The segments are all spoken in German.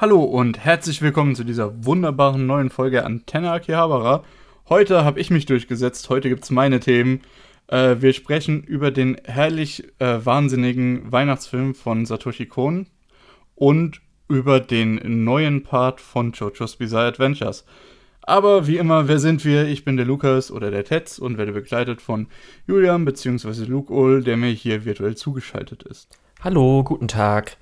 Hallo und herzlich willkommen zu dieser wunderbaren neuen Folge Antenne Akihabara. Heute habe ich mich durchgesetzt, heute gibt es meine Themen. Äh, wir sprechen über den herrlich äh, wahnsinnigen Weihnachtsfilm von Satoshi Kon und über den neuen Part von JoJo's Bizarre Adventures. Aber wie immer, wer sind wir? Ich bin der Lukas oder der Tetz und werde begleitet von Julian bzw. Luke Ull, der mir hier virtuell zugeschaltet ist. Hallo, guten Tag.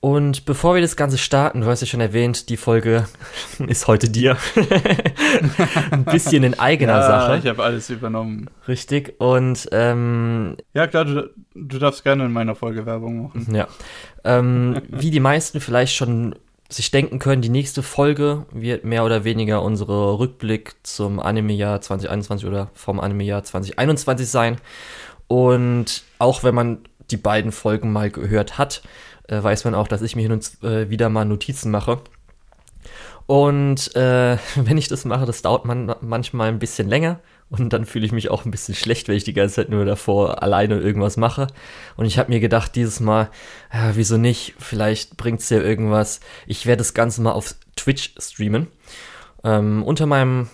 Und bevor wir das Ganze starten, du hast ja schon erwähnt, die Folge ist heute dir. Ein bisschen in eigener ja, Sache. Ich habe alles übernommen. Richtig. Und ähm, ja, klar, du, du darfst gerne in meiner Folge Werbung machen. Ja. Ähm, wie die meisten vielleicht schon sich denken können, die nächste Folge wird mehr oder weniger unsere Rückblick zum Anime-Jahr 2021 oder vom Anime-Jahr 2021 sein. Und auch wenn man die beiden Folgen mal gehört hat, äh, weiß man auch, dass ich mir hin und äh, wieder mal Notizen mache. Und äh, wenn ich das mache, das dauert man manchmal ein bisschen länger. Und dann fühle ich mich auch ein bisschen schlecht, wenn ich die ganze Zeit nur davor alleine irgendwas mache. Und ich habe mir gedacht, dieses Mal, ja, wieso nicht? Vielleicht bringt es ja irgendwas. Ich werde das Ganze mal auf Twitch streamen. Ähm, unter meinem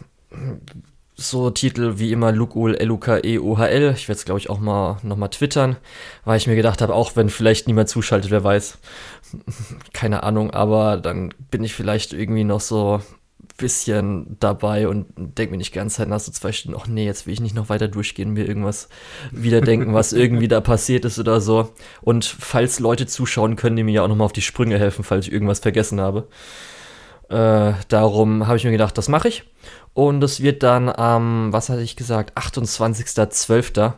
so Titel wie immer Lukul, L-U-K-E, O-H-L. Ich werde es, glaube ich, auch mal nochmal twittern, weil ich mir gedacht habe, auch wenn vielleicht niemand zuschaltet, wer weiß. Keine Ahnung, aber dann bin ich vielleicht irgendwie noch so ein bisschen dabei und denke mir nicht ganz Zeit nach so zwei Stunden, ach nee, jetzt will ich nicht noch weiter durchgehen, mir irgendwas wieder denken, was irgendwie da passiert ist oder so. Und falls Leute zuschauen, können die mir ja auch nochmal auf die Sprünge helfen, falls ich irgendwas vergessen habe. Äh, darum habe ich mir gedacht, das mache ich. Und es wird dann am, ähm, was hatte ich gesagt, 28.12.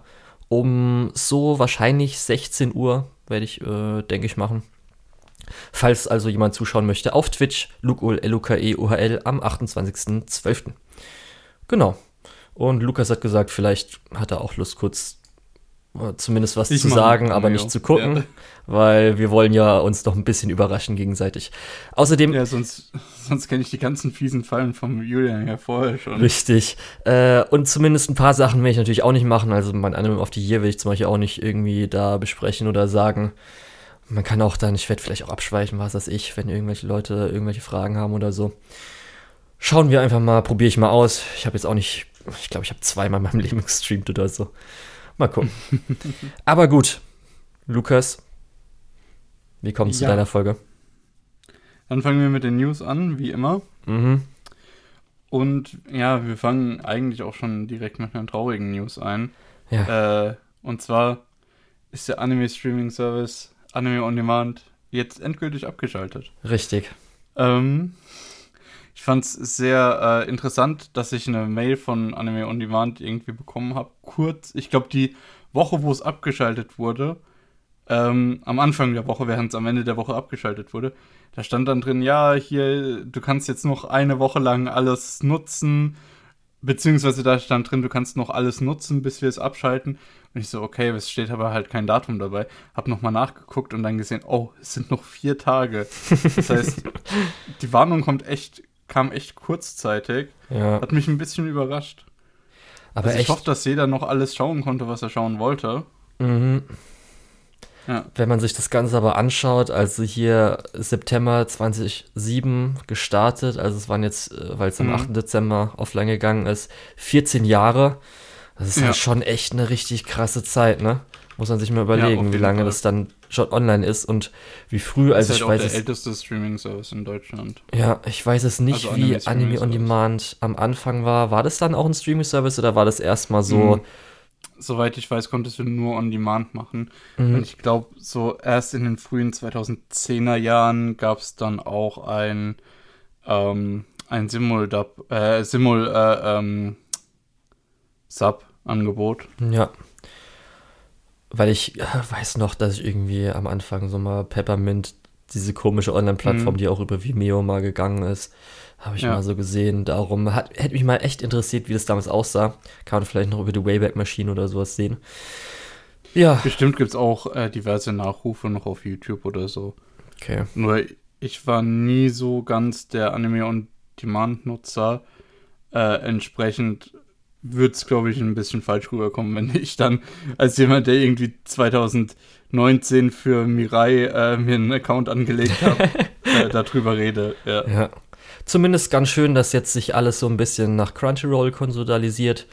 um so wahrscheinlich 16 Uhr werde ich, äh, denke ich, machen. Falls also jemand zuschauen möchte, auf Twitch, Lukul, L-U-K-E, O-H-L, am 28.12. Genau. Und Lukas hat gesagt, vielleicht hat er auch Lust, kurz zumindest was ich zu sagen, aber nicht zu gucken, ja. Weil wir wollen ja uns doch ein bisschen überraschen gegenseitig. Außerdem. Ja, sonst, sonst kenne ich die ganzen fiesen Fallen vom Julian ja vorher schon. Richtig. Äh, und zumindest ein paar Sachen will ich natürlich auch nicht machen. Also mein Anime of the Year will ich zum Beispiel auch nicht irgendwie da besprechen oder sagen. Man kann auch dann, ich werde vielleicht auch abschweichen, was weiß ich, wenn irgendwelche Leute irgendwelche Fragen haben oder so. Schauen wir einfach mal, probiere ich mal aus. Ich habe jetzt auch nicht, ich glaube, ich habe zweimal in meinem Leben gestreamt oder so. Mal gucken. Aber gut, Lukas, wie kommt es ja. zu deiner Folge? Dann fangen wir mit den News an, wie immer. Mhm. Und ja, wir fangen eigentlich auch schon direkt mit einer traurigen News ein. Ja. Äh, und zwar ist der Anime-Streaming-Service Anime On Demand jetzt endgültig abgeschaltet. Richtig. Ähm, ich fand es sehr äh, interessant, dass ich eine Mail von Anime On Demand irgendwie bekommen habe. Kurz, ich glaube, die Woche, wo es abgeschaltet wurde, ähm, am Anfang der Woche, während es am Ende der Woche abgeschaltet wurde, da stand dann drin, ja, hier, du kannst jetzt noch eine Woche lang alles nutzen, beziehungsweise da stand drin, du kannst noch alles nutzen, bis wir es abschalten. Und ich so, okay, es steht aber halt kein Datum dabei. Hab nochmal nachgeguckt und dann gesehen, oh, es sind noch vier Tage. Das heißt, die Warnung kommt echt kam echt kurzzeitig. Ja. Hat mich ein bisschen überrascht. Aber also ich hoffe, dass jeder noch alles schauen konnte, was er schauen wollte. Mhm. Ja. Wenn man sich das Ganze aber anschaut, also hier September 2007 gestartet, also es waren jetzt, äh, weil es am mhm. 8. Dezember offline gegangen ist, 14 Jahre. Das ist ja. halt schon echt eine richtig krasse Zeit, ne? Muss man sich mal überlegen, ja, wie lange Fall. das dann schon online ist und wie früh. Also ist halt ich weiß der es, älteste Streaming-Service in Deutschland. Ja, ich weiß es nicht, also wie Anime, on Demand am Anfang war. War das dann auch ein Streaming-Service oder war das erstmal so? Mhm. Soweit ich weiß, konntest du nur on Demand machen. Mhm. Und ich glaube, so erst in den frühen 2010er Jahren gab es dann auch ein, ähm, ein Simul-Dub, äh, Simul, äh, ähm, Sub-Angebot. Ja weil ich äh, weiß noch, dass ich irgendwie am Anfang so mal Peppermint, diese komische Online-Plattform, mhm. die auch über Vimeo mal gegangen ist, habe ich ja. mal so gesehen. Darum hat, hätte mich mal echt interessiert, wie das damals aussah. Kann man vielleicht noch über die Wayback Machine oder sowas sehen. Ja. Bestimmt gibt es auch äh, diverse Nachrufe noch auf YouTube oder so. Okay. Nur ich war nie so ganz der Anime-on-Demand-Nutzer. Äh, entsprechend würde es, glaube ich, ein bisschen falsch rüberkommen, wenn ich dann als jemand, der irgendwie 2019 für Mirai äh, mir einen Account angelegt habe, äh, darüber rede. Ja. ja. Zumindest ganz schön, dass jetzt sich alles so ein bisschen nach Crunchyroll konsolidalisiert.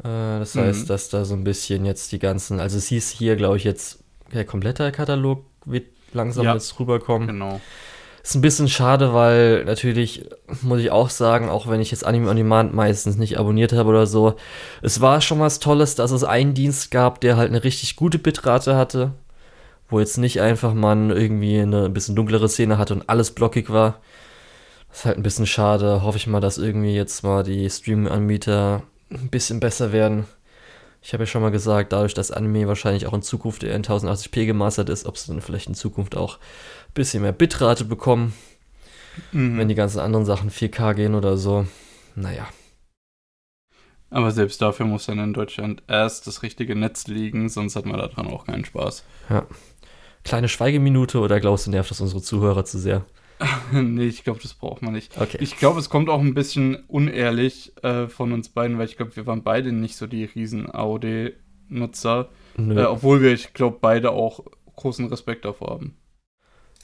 Äh, das heißt, mhm. dass da so ein bisschen jetzt die ganzen, also es hieß hier, glaube ich, jetzt der komplette Katalog wird langsam ja, jetzt rüberkommen. Genau. Ist ein bisschen schade, weil natürlich muss ich auch sagen, auch wenn ich jetzt Anime on Demand meistens nicht abonniert habe oder so, es war schon was Tolles, dass es einen Dienst gab, der halt eine richtig gute Bitrate hatte, wo jetzt nicht einfach man irgendwie eine bisschen dunklere Szene hatte und alles blockig war. Ist halt ein bisschen schade. Hoffe ich mal, dass irgendwie jetzt mal die Streaming-Anbieter ein bisschen besser werden. Ich habe ja schon mal gesagt, dadurch, dass Anime wahrscheinlich auch in Zukunft eher in 1080p gemastert ist, ob es dann vielleicht in Zukunft auch ein bisschen mehr Bitrate bekommen. Mhm. Wenn die ganzen anderen Sachen 4K gehen oder so. Naja. Aber selbst dafür muss dann in Deutschland erst das richtige Netz liegen, sonst hat man daran auch keinen Spaß. Ja. Kleine Schweigeminute oder glaubst du, nervt das unsere Zuhörer zu sehr? nee, ich glaube, das braucht man nicht. Okay. Ich glaube, es kommt auch ein bisschen unehrlich äh, von uns beiden, weil ich glaube, wir waren beide nicht so die riesen AOD-Nutzer. Äh, obwohl wir, ich glaube, beide auch großen Respekt davor haben.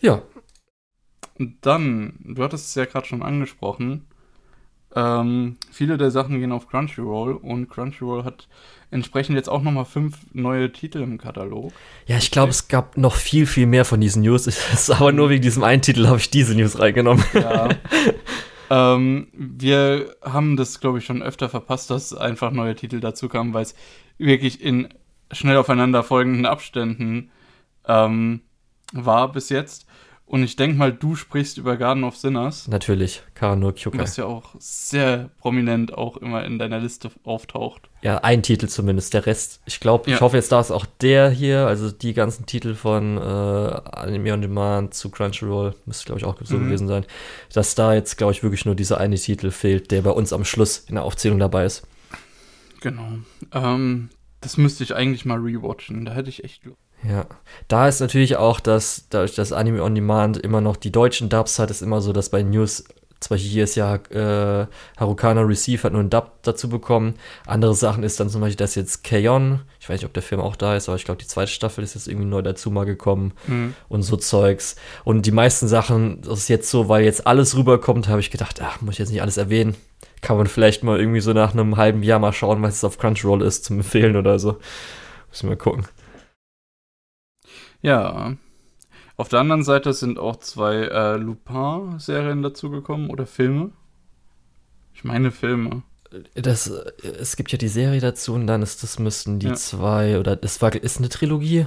Ja. Und dann, du hattest es ja gerade schon angesprochen, ähm, viele der Sachen gehen auf Crunchyroll und Crunchyroll hat entsprechend jetzt auch nochmal fünf neue Titel im Katalog. Ja, ich glaube, es gab noch viel, viel mehr von diesen News. Ist aber nur wegen diesem einen Titel habe ich diese News reingenommen. Ja. ähm, wir haben das, glaube ich, schon öfter verpasst, dass einfach neue Titel dazu kamen, weil es wirklich in schnell aufeinander folgenden Abständen ähm, war bis jetzt. Und ich denke mal, du sprichst über Garden of Sinners. Natürlich, Karano Kyuka. Was ja auch sehr prominent auch immer in deiner Liste auftaucht. Ja, ein Titel zumindest. Der Rest, ich glaube, ja. ich hoffe jetzt, da ist auch der hier, also die ganzen Titel von äh, Anime on Demand zu Crunchyroll, müsste glaube ich auch so mhm. gewesen sein, dass da jetzt, glaube ich, wirklich nur dieser eine Titel fehlt, der bei uns am Schluss in der Aufzählung dabei ist. Genau. Ähm, das müsste ich eigentlich mal rewatchen. Da hätte ich echt Lust. Ja, da ist natürlich auch, dass dadurch, dass Anime on Demand immer noch die deutschen Dubs hat, ist immer so, dass bei News, zum Beispiel hier ist ja äh, Harukana Receive hat nur einen Dub dazu bekommen. Andere Sachen ist dann zum Beispiel, dass jetzt Kayon, ich weiß nicht, ob der Film auch da ist, aber ich glaube, die zweite Staffel ist jetzt irgendwie neu dazu mal gekommen mhm. und so Zeugs. Und die meisten Sachen, das ist jetzt so, weil jetzt alles rüberkommt, habe ich gedacht, ach, muss ich jetzt nicht alles erwähnen. Kann man vielleicht mal irgendwie so nach einem halben Jahr mal schauen, was es auf Crunchyroll ist, zum Empfehlen oder so. Müssen wir mal gucken. Ja. Auf der anderen Seite sind auch zwei äh, Lupin-Serien dazugekommen oder Filme. Ich meine Filme. Das, es gibt ja die Serie dazu und dann ist das müssten die ja. zwei oder das war ist eine Trilogie.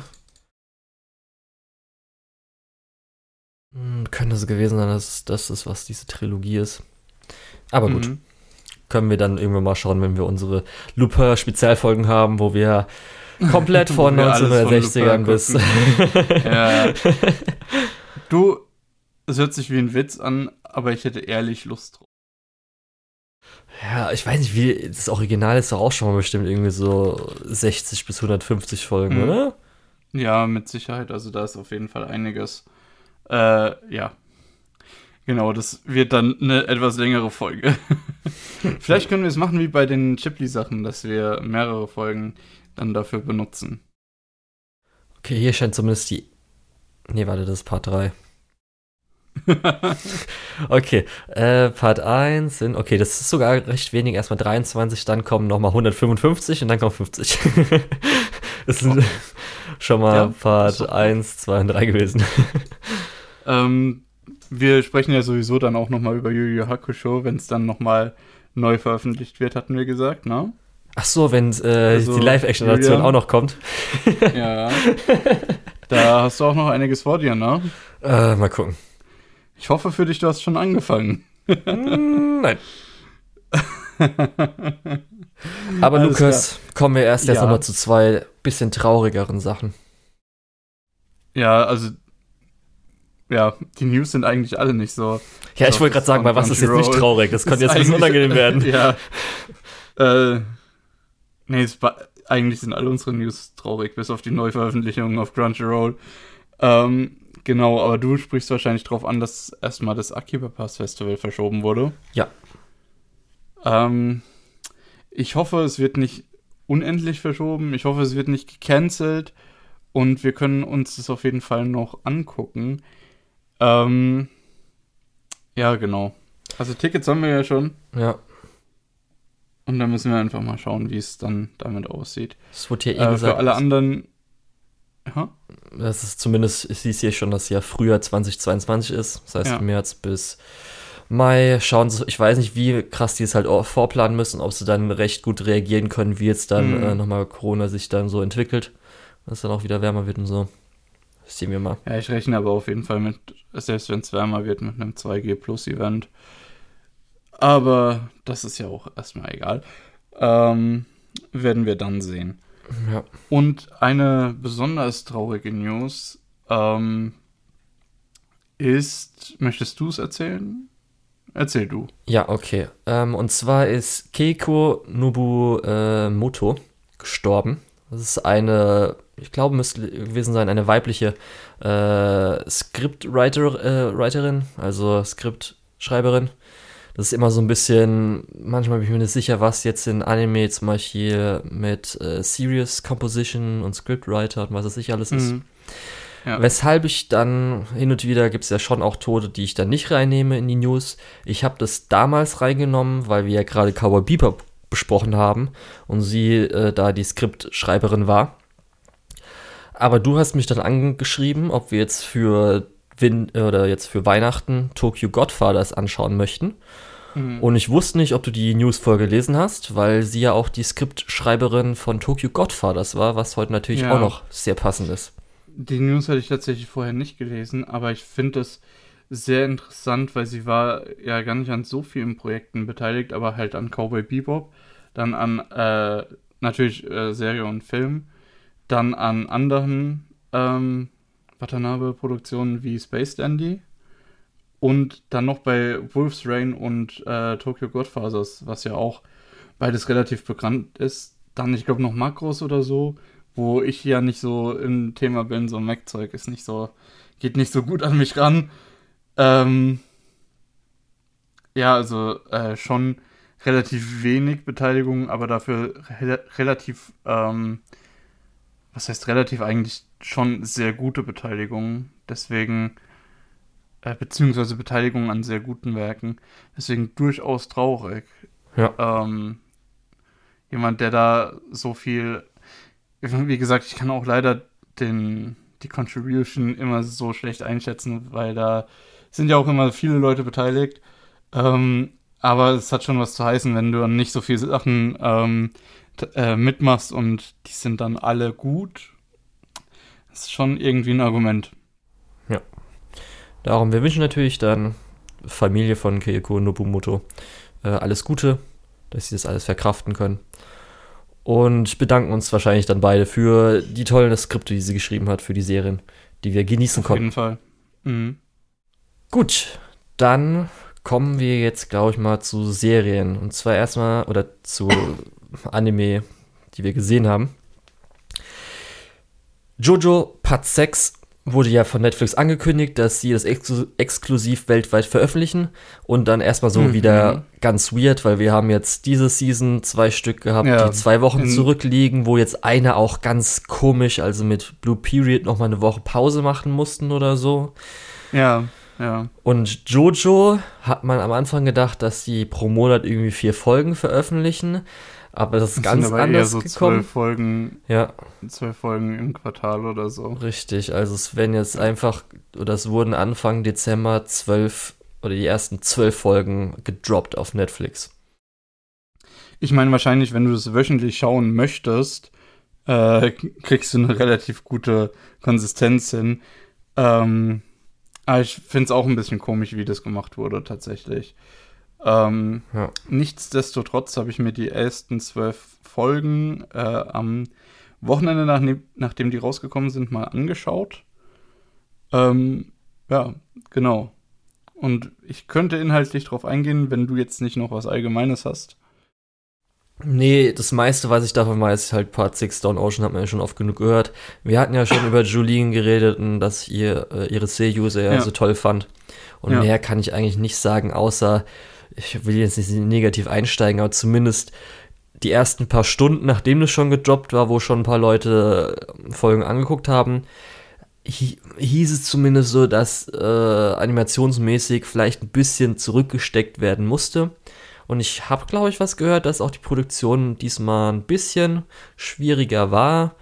Hm, könnte es gewesen sein, dass das ist, was diese Trilogie ist. Aber gut. Mhm. Können wir dann irgendwann mal schauen, wenn wir unsere Lupin-Spezialfolgen haben, wo wir Komplett von 1960ern bis. ja. Du, es hört sich wie ein Witz an, aber ich hätte ehrlich Lust drauf. Ja, ich weiß nicht, wie. Das Original ist doch auch schon mal bestimmt irgendwie so 60 bis 150 Folgen, hm. oder? Ja, mit Sicherheit. Also da ist auf jeden Fall einiges. Äh, ja. Genau, das wird dann eine etwas längere Folge. Vielleicht können wir es machen wie bei den Chipley-Sachen, dass wir mehrere Folgen dann dafür benutzen. Okay, hier scheint zumindest die. Nee, warte, das ist Part 3. okay, äh, Part 1 sind, okay, das ist sogar recht wenig, erstmal 23, dann kommen nochmal 155 und dann kommen 50. das sind oh. schon mal ja, Part so. 1, 2 und 3 gewesen. ähm, wir sprechen ja sowieso dann auch nochmal über Yu Yu Hakusho, wenn es dann nochmal neu veröffentlicht wird, hatten wir gesagt, ne? Ach so, wenn äh, also, die Live-Action-Adaption auch noch kommt. ja. Da hast du auch noch einiges vor dir, ne? Äh, mal gucken. Ich hoffe für dich, du hast schon angefangen. Mm, nein. Aber Alles Lukas, klar. kommen wir erst ja. jetzt nochmal zu zwei bisschen traurigeren Sachen. Ja, also ja, die News sind eigentlich alle nicht so. Ja, ich wollte gerade sagen, bei was ist jetzt nicht traurig? Das könnte jetzt ein bisschen unangenehm werden. Ja. Äh, Nee, eigentlich sind alle unsere News traurig, bis auf die Neuveröffentlichungen auf Crunchyroll. Ähm, genau, aber du sprichst wahrscheinlich darauf an, dass erstmal das Akiba Pass Festival verschoben wurde. Ja. Ähm, ich hoffe, es wird nicht unendlich verschoben. Ich hoffe, es wird nicht gecancelt. Und wir können uns das auf jeden Fall noch angucken. Ähm, Ja, genau. Also Tickets haben wir ja schon. Ja. Und dann müssen wir einfach mal schauen, wie es dann damit aussieht. Es wurde ja eh äh, gesagt. Für alle anderen. Ja? Das ist zumindest, ich sehe hier schon, dass ja Frühjahr 2022 ist. Das heißt, ja. März bis Mai schauen sie, ich weiß nicht, wie krass die es halt auch vorplanen müssen, ob sie dann recht gut reagieren können, wie jetzt dann mhm. äh, nochmal Corona sich dann so entwickelt, dass es dann auch wieder wärmer wird und so. Das sehen wir mal. Ja, ich rechne aber auf jeden Fall mit, selbst wenn es wärmer wird, mit einem 2G Plus Event. Aber das ist ja auch erstmal egal. Ähm, werden wir dann sehen. Ja. Und eine besonders traurige News ähm, ist, möchtest du es erzählen? Erzähl du. Ja, okay. Ähm, und zwar ist Keiko Nobumoto gestorben. Das ist eine, ich glaube, müsste gewesen sein, eine weibliche äh, Scriptwriterin, äh, also Skriptschreiberin. Das ist immer so ein bisschen, manchmal bin ich mir nicht sicher, was jetzt in Anime zum Beispiel mit äh, Serious Composition und Scriptwriter und was es sich alles ist. Mhm. Ja. Weshalb ich dann hin und wieder gibt es ja schon auch Tode, die ich dann nicht reinnehme in die News. Ich habe das damals reingenommen, weil wir ja gerade Cowboy Bebop besprochen haben und sie äh, da die Skriptschreiberin war. Aber du hast mich dann angeschrieben, ob wir jetzt für Win oder jetzt für Weihnachten Tokyo Godfathers anschauen möchten. Mhm. Und ich wusste nicht, ob du die News-Folge gelesen hast, weil sie ja auch die Skriptschreiberin von Tokyo Godfathers war, was heute natürlich ja. auch noch sehr passend ist. Die News hatte ich tatsächlich vorher nicht gelesen, aber ich finde es sehr interessant, weil sie war ja gar nicht an so vielen Projekten beteiligt, aber halt an Cowboy Bebop, dann an äh, natürlich äh, Serie und Film, dann an anderen ähm, Watanabe-Produktionen wie Space Dandy und dann noch bei Wolf's Rain und äh, Tokyo Godfathers, was ja auch beides relativ bekannt ist. Dann, ich glaube, noch Makros oder so wo ich ja nicht so im Thema bin, so Mac-Zeug ist nicht so, geht nicht so gut an mich ran. Ähm, ja, also äh, schon relativ wenig Beteiligung, aber dafür re relativ, ähm, was heißt relativ eigentlich schon sehr gute Beteiligung. Deswegen, äh, beziehungsweise Beteiligung an sehr guten Werken. Deswegen durchaus traurig. Ja. Ähm, jemand, der da so viel wie gesagt, ich kann auch leider den, die Contribution immer so schlecht einschätzen, weil da sind ja auch immer viele Leute beteiligt. Ähm, aber es hat schon was zu heißen, wenn du dann nicht so viele Sachen ähm, äh, mitmachst und die sind dann alle gut. Das ist schon irgendwie ein Argument. Darum, wir wünschen natürlich dann Familie von Keiko Nobumoto äh, alles Gute, dass sie das alles verkraften können und bedanken uns wahrscheinlich dann beide für die tollen Skripte, die sie geschrieben hat für die Serien, die wir genießen Auf konnten. Auf jeden Fall. Mhm. Gut, dann kommen wir jetzt, glaube ich, mal zu Serien. Und zwar erstmal, oder zu Anime, die wir gesehen haben. Jojo Part 6 wurde ja von Netflix angekündigt, dass sie das exklu exklusiv weltweit veröffentlichen und dann erstmal so mhm. wieder ganz weird, weil wir haben jetzt diese Season zwei Stück gehabt, ja. die zwei Wochen zurückliegen, wo jetzt eine auch ganz komisch, also mit Blue Period nochmal eine Woche Pause machen mussten oder so. Ja, ja. Und Jojo hat man am Anfang gedacht, dass sie pro Monat irgendwie vier Folgen veröffentlichen. Aber das ist das ganz sind aber anders eher so gekommen. Zwölf Folgen, ja. zwölf Folgen im Quartal oder so. Richtig, also es werden jetzt einfach, oder es wurden Anfang Dezember zwölf oder die ersten zwölf Folgen gedroppt auf Netflix. Ich meine, wahrscheinlich, wenn du das wöchentlich schauen möchtest, äh, kriegst du eine relativ gute Konsistenz hin. Ähm, aber ich finde es auch ein bisschen komisch, wie das gemacht wurde, tatsächlich. Ähm, ja. Nichtsdestotrotz habe ich mir die ersten zwölf Folgen äh, am Wochenende, nach, nachdem die rausgekommen sind, mal angeschaut. Ähm, ja, genau. Und ich könnte inhaltlich drauf eingehen, wenn du jetzt nicht noch was Allgemeines hast. Nee, das meiste, was ich davon weiß, ist halt Part 6 Down Ocean, hat man ja schon oft genug gehört. Wir hatten ja schon über Julien geredet und dass ihr äh, ihre Seiyuse ja, ja so toll fand. Und ja. mehr kann ich eigentlich nicht sagen, außer ich will jetzt nicht negativ einsteigen, aber zumindest die ersten paar Stunden, nachdem das schon gedroppt war, wo schon ein paar Leute äh, Folgen angeguckt haben, hieß es zumindest so, dass äh, animationsmäßig vielleicht ein bisschen zurückgesteckt werden musste. Und ich habe, glaube ich, was gehört, dass auch die Produktion diesmal ein bisschen schwieriger war.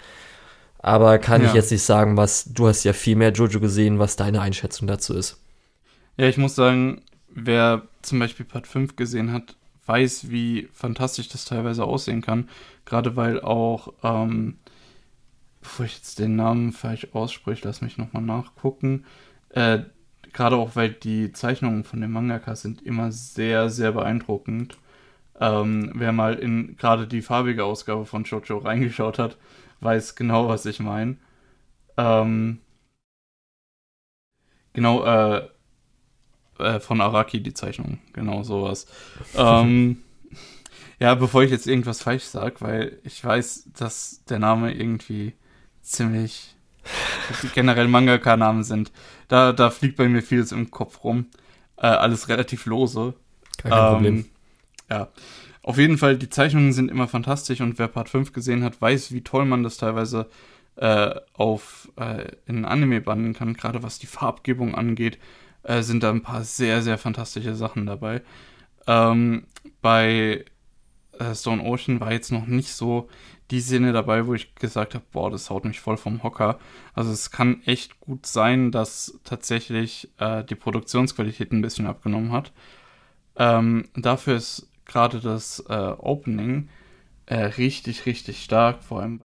Aber kann ja. ich jetzt nicht sagen, was du hast ja viel mehr Jojo gesehen, was deine Einschätzung dazu ist. Ja, ich muss sagen, wer zum Beispiel Part 5 gesehen hat, weiß, wie fantastisch das teilweise aussehen kann. Gerade weil auch, ähm, bevor ich jetzt den Namen falsch ausspreche, lass mich nochmal nachgucken. Äh, Gerade auch, weil die Zeichnungen von dem Mangaka sind immer sehr, sehr beeindruckend. Ähm, wer mal in gerade die farbige Ausgabe von Jojo reingeschaut hat, weiß genau, was ich meine. Ähm, genau, äh, äh, von Araki die Zeichnung, genau sowas. ähm, ja, bevor ich jetzt irgendwas falsch sage, weil ich weiß, dass der Name irgendwie ziemlich generell Mangaka-Namen sind. Da, da fliegt bei mir vieles im Kopf rum. Äh, alles relativ lose. Kein ähm, Problem. Ja. Auf jeden Fall, die Zeichnungen sind immer fantastisch und wer Part 5 gesehen hat, weiß, wie toll man das teilweise äh, auf äh, in Anime bannen kann, gerade was die Farbgebung angeht, äh, sind da ein paar sehr, sehr fantastische Sachen dabei. Ähm, bei äh, Stone Ocean war jetzt noch nicht so die Szene dabei, wo ich gesagt habe, boah, das haut mich voll vom Hocker. Also es kann echt gut sein, dass tatsächlich äh, die Produktionsqualität ein bisschen abgenommen hat. Ähm, dafür ist gerade das äh, Opening äh, richtig, richtig stark, vor allem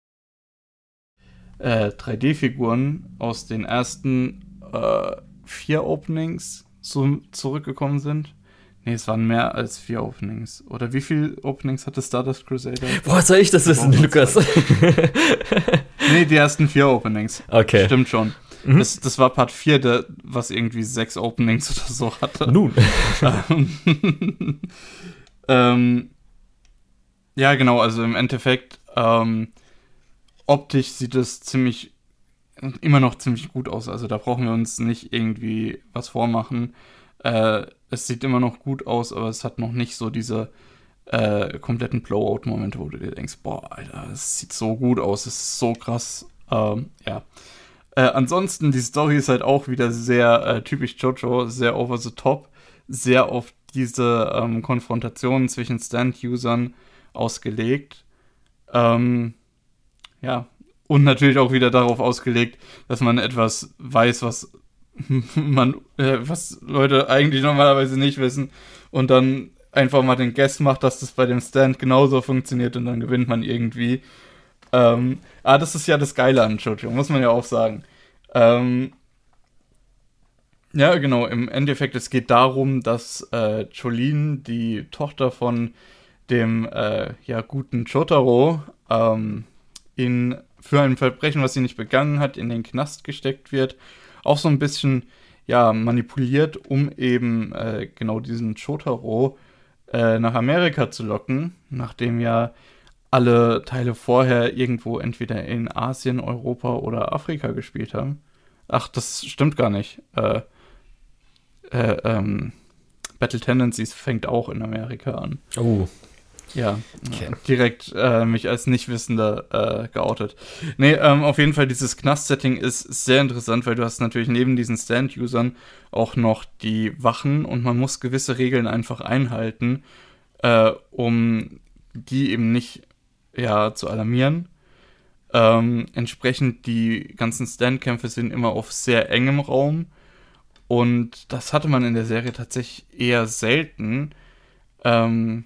3D-Figuren äh, aus den ersten äh, vier Openings so zurückgekommen sind. Nee, es waren mehr als vier Openings. Oder wie viele Openings hatte Stardust Crusader? Boah, soll ich das wissen, Lukas? nee, die ersten vier Openings. Okay. Stimmt schon. Mhm. Das, das war Part 4, der, was irgendwie sechs Openings oder so hatte. Nun. ähm, ja, genau, also im Endeffekt, ähm, optisch sieht es ziemlich, immer noch ziemlich gut aus. Also da brauchen wir uns nicht irgendwie was vormachen. Äh, es sieht immer noch gut aus, aber es hat noch nicht so diese äh, kompletten Blowout-Momente, wo du dir denkst, boah, Alter, es sieht so gut aus, es ist so krass. Ähm, ja. Äh, ansonsten, die Story ist halt auch wieder sehr äh, typisch Jojo, sehr over the top, sehr auf diese ähm, Konfrontationen zwischen Stand-Usern ausgelegt. Ähm, ja, und natürlich auch wieder darauf ausgelegt, dass man etwas weiß, was man, äh, was Leute eigentlich normalerweise nicht wissen und dann einfach mal den Guess macht, dass das bei dem Stand genauso funktioniert und dann gewinnt man irgendwie. Ähm, ah, das ist ja das Geile an Jojo, muss man ja auch sagen. Ähm, ja, genau, im Endeffekt, es geht darum, dass äh, Jolene, die Tochter von dem äh, ja, guten Chotaro, ähm, in, für ein Verbrechen, was sie nicht begangen hat, in den Knast gesteckt wird auch so ein bisschen ja, manipuliert, um eben äh, genau diesen Shotaro äh, nach Amerika zu locken, nachdem ja alle Teile vorher irgendwo entweder in Asien, Europa oder Afrika gespielt haben. Ach, das stimmt gar nicht. Äh, äh ähm, Battle Tendencies fängt auch in Amerika an. Oh. Ja, okay. direkt äh, mich als Nichtwissender äh, geoutet. Nee, ähm, auf jeden Fall, dieses Knast-Setting ist sehr interessant, weil du hast natürlich neben diesen Stand-Usern auch noch die Wachen und man muss gewisse Regeln einfach einhalten, äh, um die eben nicht ja, zu alarmieren. Ähm, entsprechend, die ganzen Stand-Kämpfe sind immer auf sehr engem Raum und das hatte man in der Serie tatsächlich eher selten. Ähm,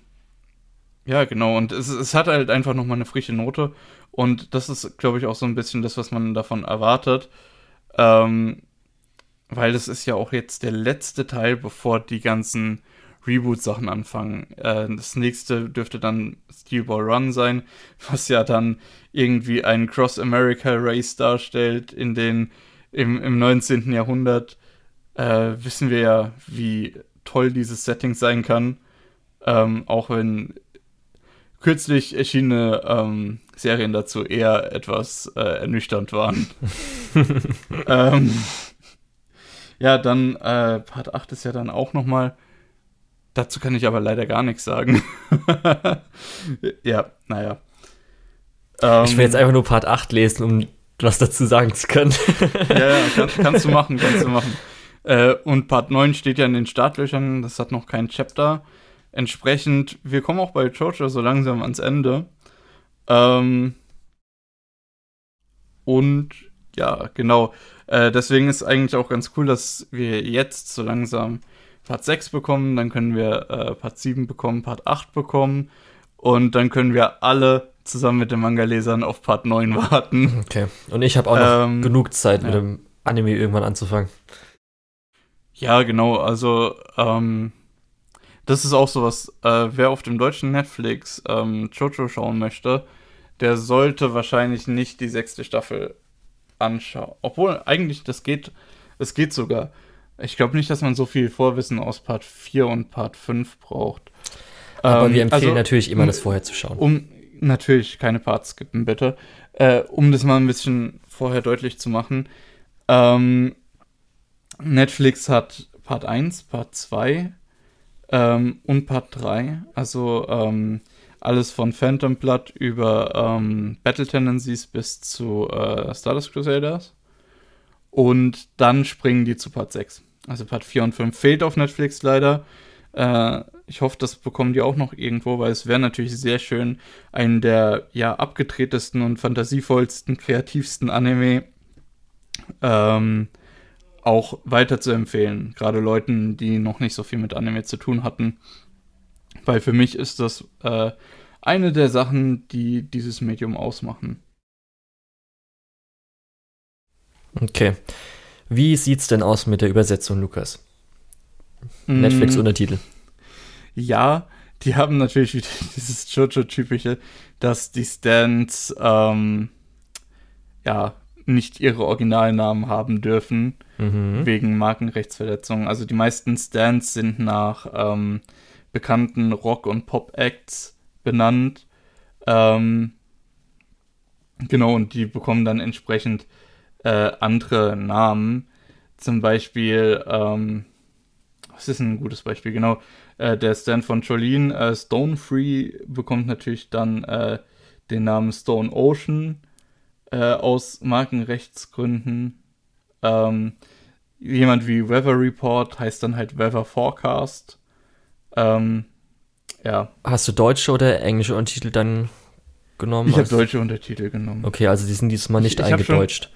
ja, genau. Und es, es hat halt einfach nochmal eine frische Note. Und das ist, glaube ich, auch so ein bisschen das, was man davon erwartet. Ähm, weil das ist ja auch jetzt der letzte Teil, bevor die ganzen Reboot-Sachen anfangen. Äh, das nächste dürfte dann Steelball Run sein, was ja dann irgendwie ein Cross-America-Race darstellt in den, im, im 19. Jahrhundert. Äh, wissen wir ja, wie toll dieses Setting sein kann. Ähm, auch wenn kürzlich erschienene ähm, Serien dazu eher etwas äh, ernüchternd waren. ähm, ja, dann äh, Part 8 ist ja dann auch noch mal Dazu kann ich aber leider gar nichts sagen. ja, naja. Ähm, ich will jetzt einfach nur Part 8 lesen, um was dazu sagen zu können. ja, ja, kann, kannst du machen, kannst du machen. Äh, und Part 9 steht ja in den Startlöchern, das hat noch kein Chapter. Entsprechend, wir kommen auch bei Jojo so langsam ans Ende. Ähm, und ja, genau. Äh, deswegen ist eigentlich auch ganz cool, dass wir jetzt so langsam Part 6 bekommen, dann können wir äh, Part 7 bekommen, Part 8 bekommen und dann können wir alle zusammen mit den Manga-Lesern auf Part 9 warten. Okay. Und ich habe auch noch ähm, genug Zeit, ja. mit dem Anime irgendwann anzufangen. Ja, genau. Also, ähm, das ist auch sowas, äh, wer auf dem deutschen Netflix ähm, Jojo schauen möchte, der sollte wahrscheinlich nicht die sechste Staffel anschauen. Obwohl, eigentlich, das geht, es geht sogar. Ich glaube nicht, dass man so viel Vorwissen aus Part 4 und Part 5 braucht. Aber ähm, wir empfehlen also, natürlich immer, das vorher zu schauen. Um natürlich keine Parts skippen, bitte. Äh, um das mal ein bisschen vorher deutlich zu machen. Ähm, Netflix hat Part 1, Part 2 ähm, und Part 3. Also ähm, alles von Phantom Blood über ähm, Battle Tendencies bis zu äh, Stardust Crusaders. Und dann springen die zu Part 6. Also Part 4 und 5 fehlt auf Netflix leider. Äh, ich hoffe, das bekommen die auch noch irgendwo, weil es wäre natürlich sehr schön, einen der ja abgedrehtesten und fantasievollsten, kreativsten Anime ähm, auch weiter zu empfehlen. Gerade Leuten, die noch nicht so viel mit Anime zu tun hatten. Weil für mich ist das äh, eine der Sachen, die dieses Medium ausmachen. Okay. Wie sieht's denn aus mit der Übersetzung, Lukas? Mm. Netflix-Untertitel. Ja, die haben natürlich wieder dieses Jojo-typische, dass die Stands ähm, ja nicht ihre Originalnamen haben dürfen mhm. wegen Markenrechtsverletzungen. Also die meisten Stands sind nach ähm, bekannten Rock- und Pop-Acts benannt. Ähm, genau, und die bekommen dann entsprechend äh, andere Namen. Zum Beispiel, ähm, was ist ein gutes Beispiel? Genau, äh, der Stand von Jolene, äh, Stone Free, bekommt natürlich dann äh, den Namen Stone Ocean äh, aus Markenrechtsgründen. Ähm, jemand wie Weather Report heißt dann halt Weather Forecast. Ähm, ja. Hast du deutsche oder englische Untertitel dann genommen? Ich habe deutsche Untertitel genommen. Okay, also die sind diesmal nicht ich, ich eingedeutscht. Schon,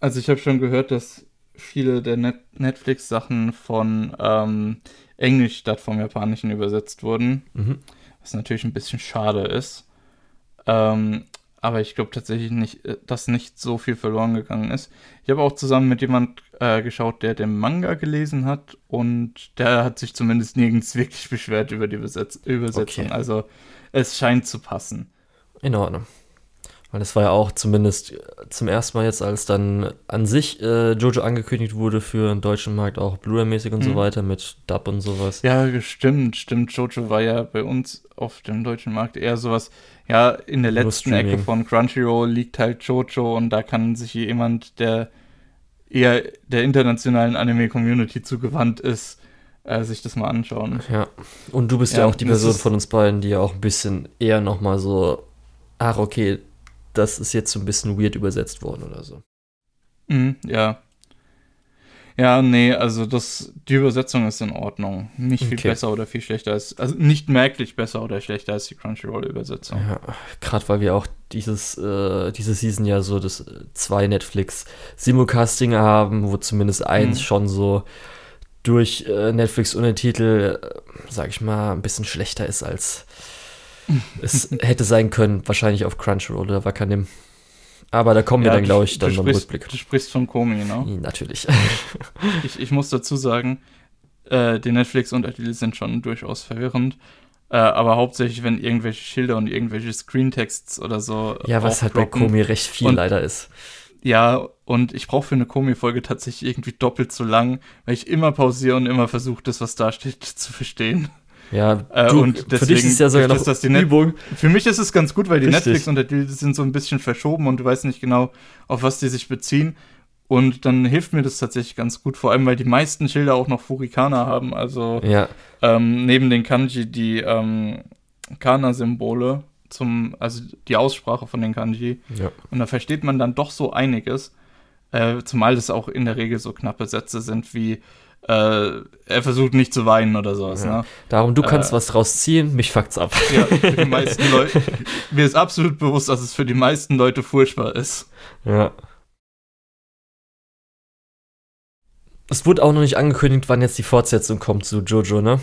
also ich habe schon gehört, dass viele der Net Netflix-Sachen von ähm, Englisch statt vom Japanischen übersetzt wurden. Mhm. Was natürlich ein bisschen schade ist. Ähm, aber ich glaube tatsächlich nicht, äh, dass nicht so viel verloren gegangen ist. Ich habe auch zusammen mit jemand äh, geschaut, der den Manga gelesen hat und der hat sich zumindest nirgends wirklich beschwert über die Übersetz Übersetzung. Okay. Also es scheint zu passen. In Ordnung. Weil das war ja auch zumindest äh, zum ersten Mal jetzt, als dann an sich äh, Jojo angekündigt wurde für den deutschen Markt, auch Blu-ray-mäßig und mhm. so weiter, mit Dub und sowas. Ja, stimmt, stimmt. Jojo war ja bei uns auf dem deutschen Markt eher sowas, ja, in der letzten Ecke von Crunchyroll liegt halt Jojo und da kann sich jemand, der eher der internationalen Anime-Community zugewandt ist, äh, sich das mal anschauen. Ja, und du bist ja, ja auch die Person von uns beiden, die ja auch ein bisschen eher nochmal so, ach okay, das ist jetzt so ein bisschen weird übersetzt worden oder so. Mhm, ja. Ja, nee, also das, die Übersetzung ist in Ordnung. Nicht viel okay. besser oder viel schlechter als, also nicht merklich besser oder schlechter als die Crunchyroll-Übersetzung. Ja, gerade weil wir auch dieses, äh, diese Season ja so das äh, zwei Netflix Simulcasting haben, wo zumindest eins mhm. schon so durch äh, Netflix Untertitel, äh, sag ich mal, ein bisschen schlechter ist als es hätte sein können, wahrscheinlich auf Crunchyroll oder Wakanim. Aber da kommen ja, wir dann, glaube ich, dann beim Rückblick. Du sprichst von Komi, ne? Natürlich. ich, ich muss dazu sagen, äh, die Netflix-Untertitel sind schon durchaus verwirrend. Äh, aber hauptsächlich, wenn irgendwelche Schilder und irgendwelche Screentexts oder so. Ja, was halt bei Komi recht viel und, leider ist. Ja, und ich brauche für eine Komi-Folge tatsächlich irgendwie doppelt so lang, weil ich immer pausiere und immer versuche, das, was da steht, zu verstehen. Ja, äh, du, und deswegen für dich ist ja sogar noch das die Übung. Für mich ist es ganz gut, weil die Netflix-Untertitel sind so ein bisschen verschoben und du weißt nicht genau, auf was die sich beziehen. Und dann hilft mir das tatsächlich ganz gut, vor allem weil die meisten Schilder auch noch Furikana haben. Also ja. ähm, neben den Kanji die ähm, Kana-Symbole zum, also die Aussprache von den Kanji. Ja. Und da versteht man dann doch so einiges. Äh, zumal es auch in der Regel so knappe Sätze sind wie äh, er versucht nicht zu weinen oder sowas. Ja. Ne? Darum, du kannst Äh. was draus ziehen, mich fuckt's ab. Ja, für die meisten Leute. Mir ist absolut bewusst, dass es für die meisten Leute furchtbar ist. Ja. Es wurde auch noch nicht angekündigt, wann jetzt die Fortsetzung kommt zu Jojo, ne?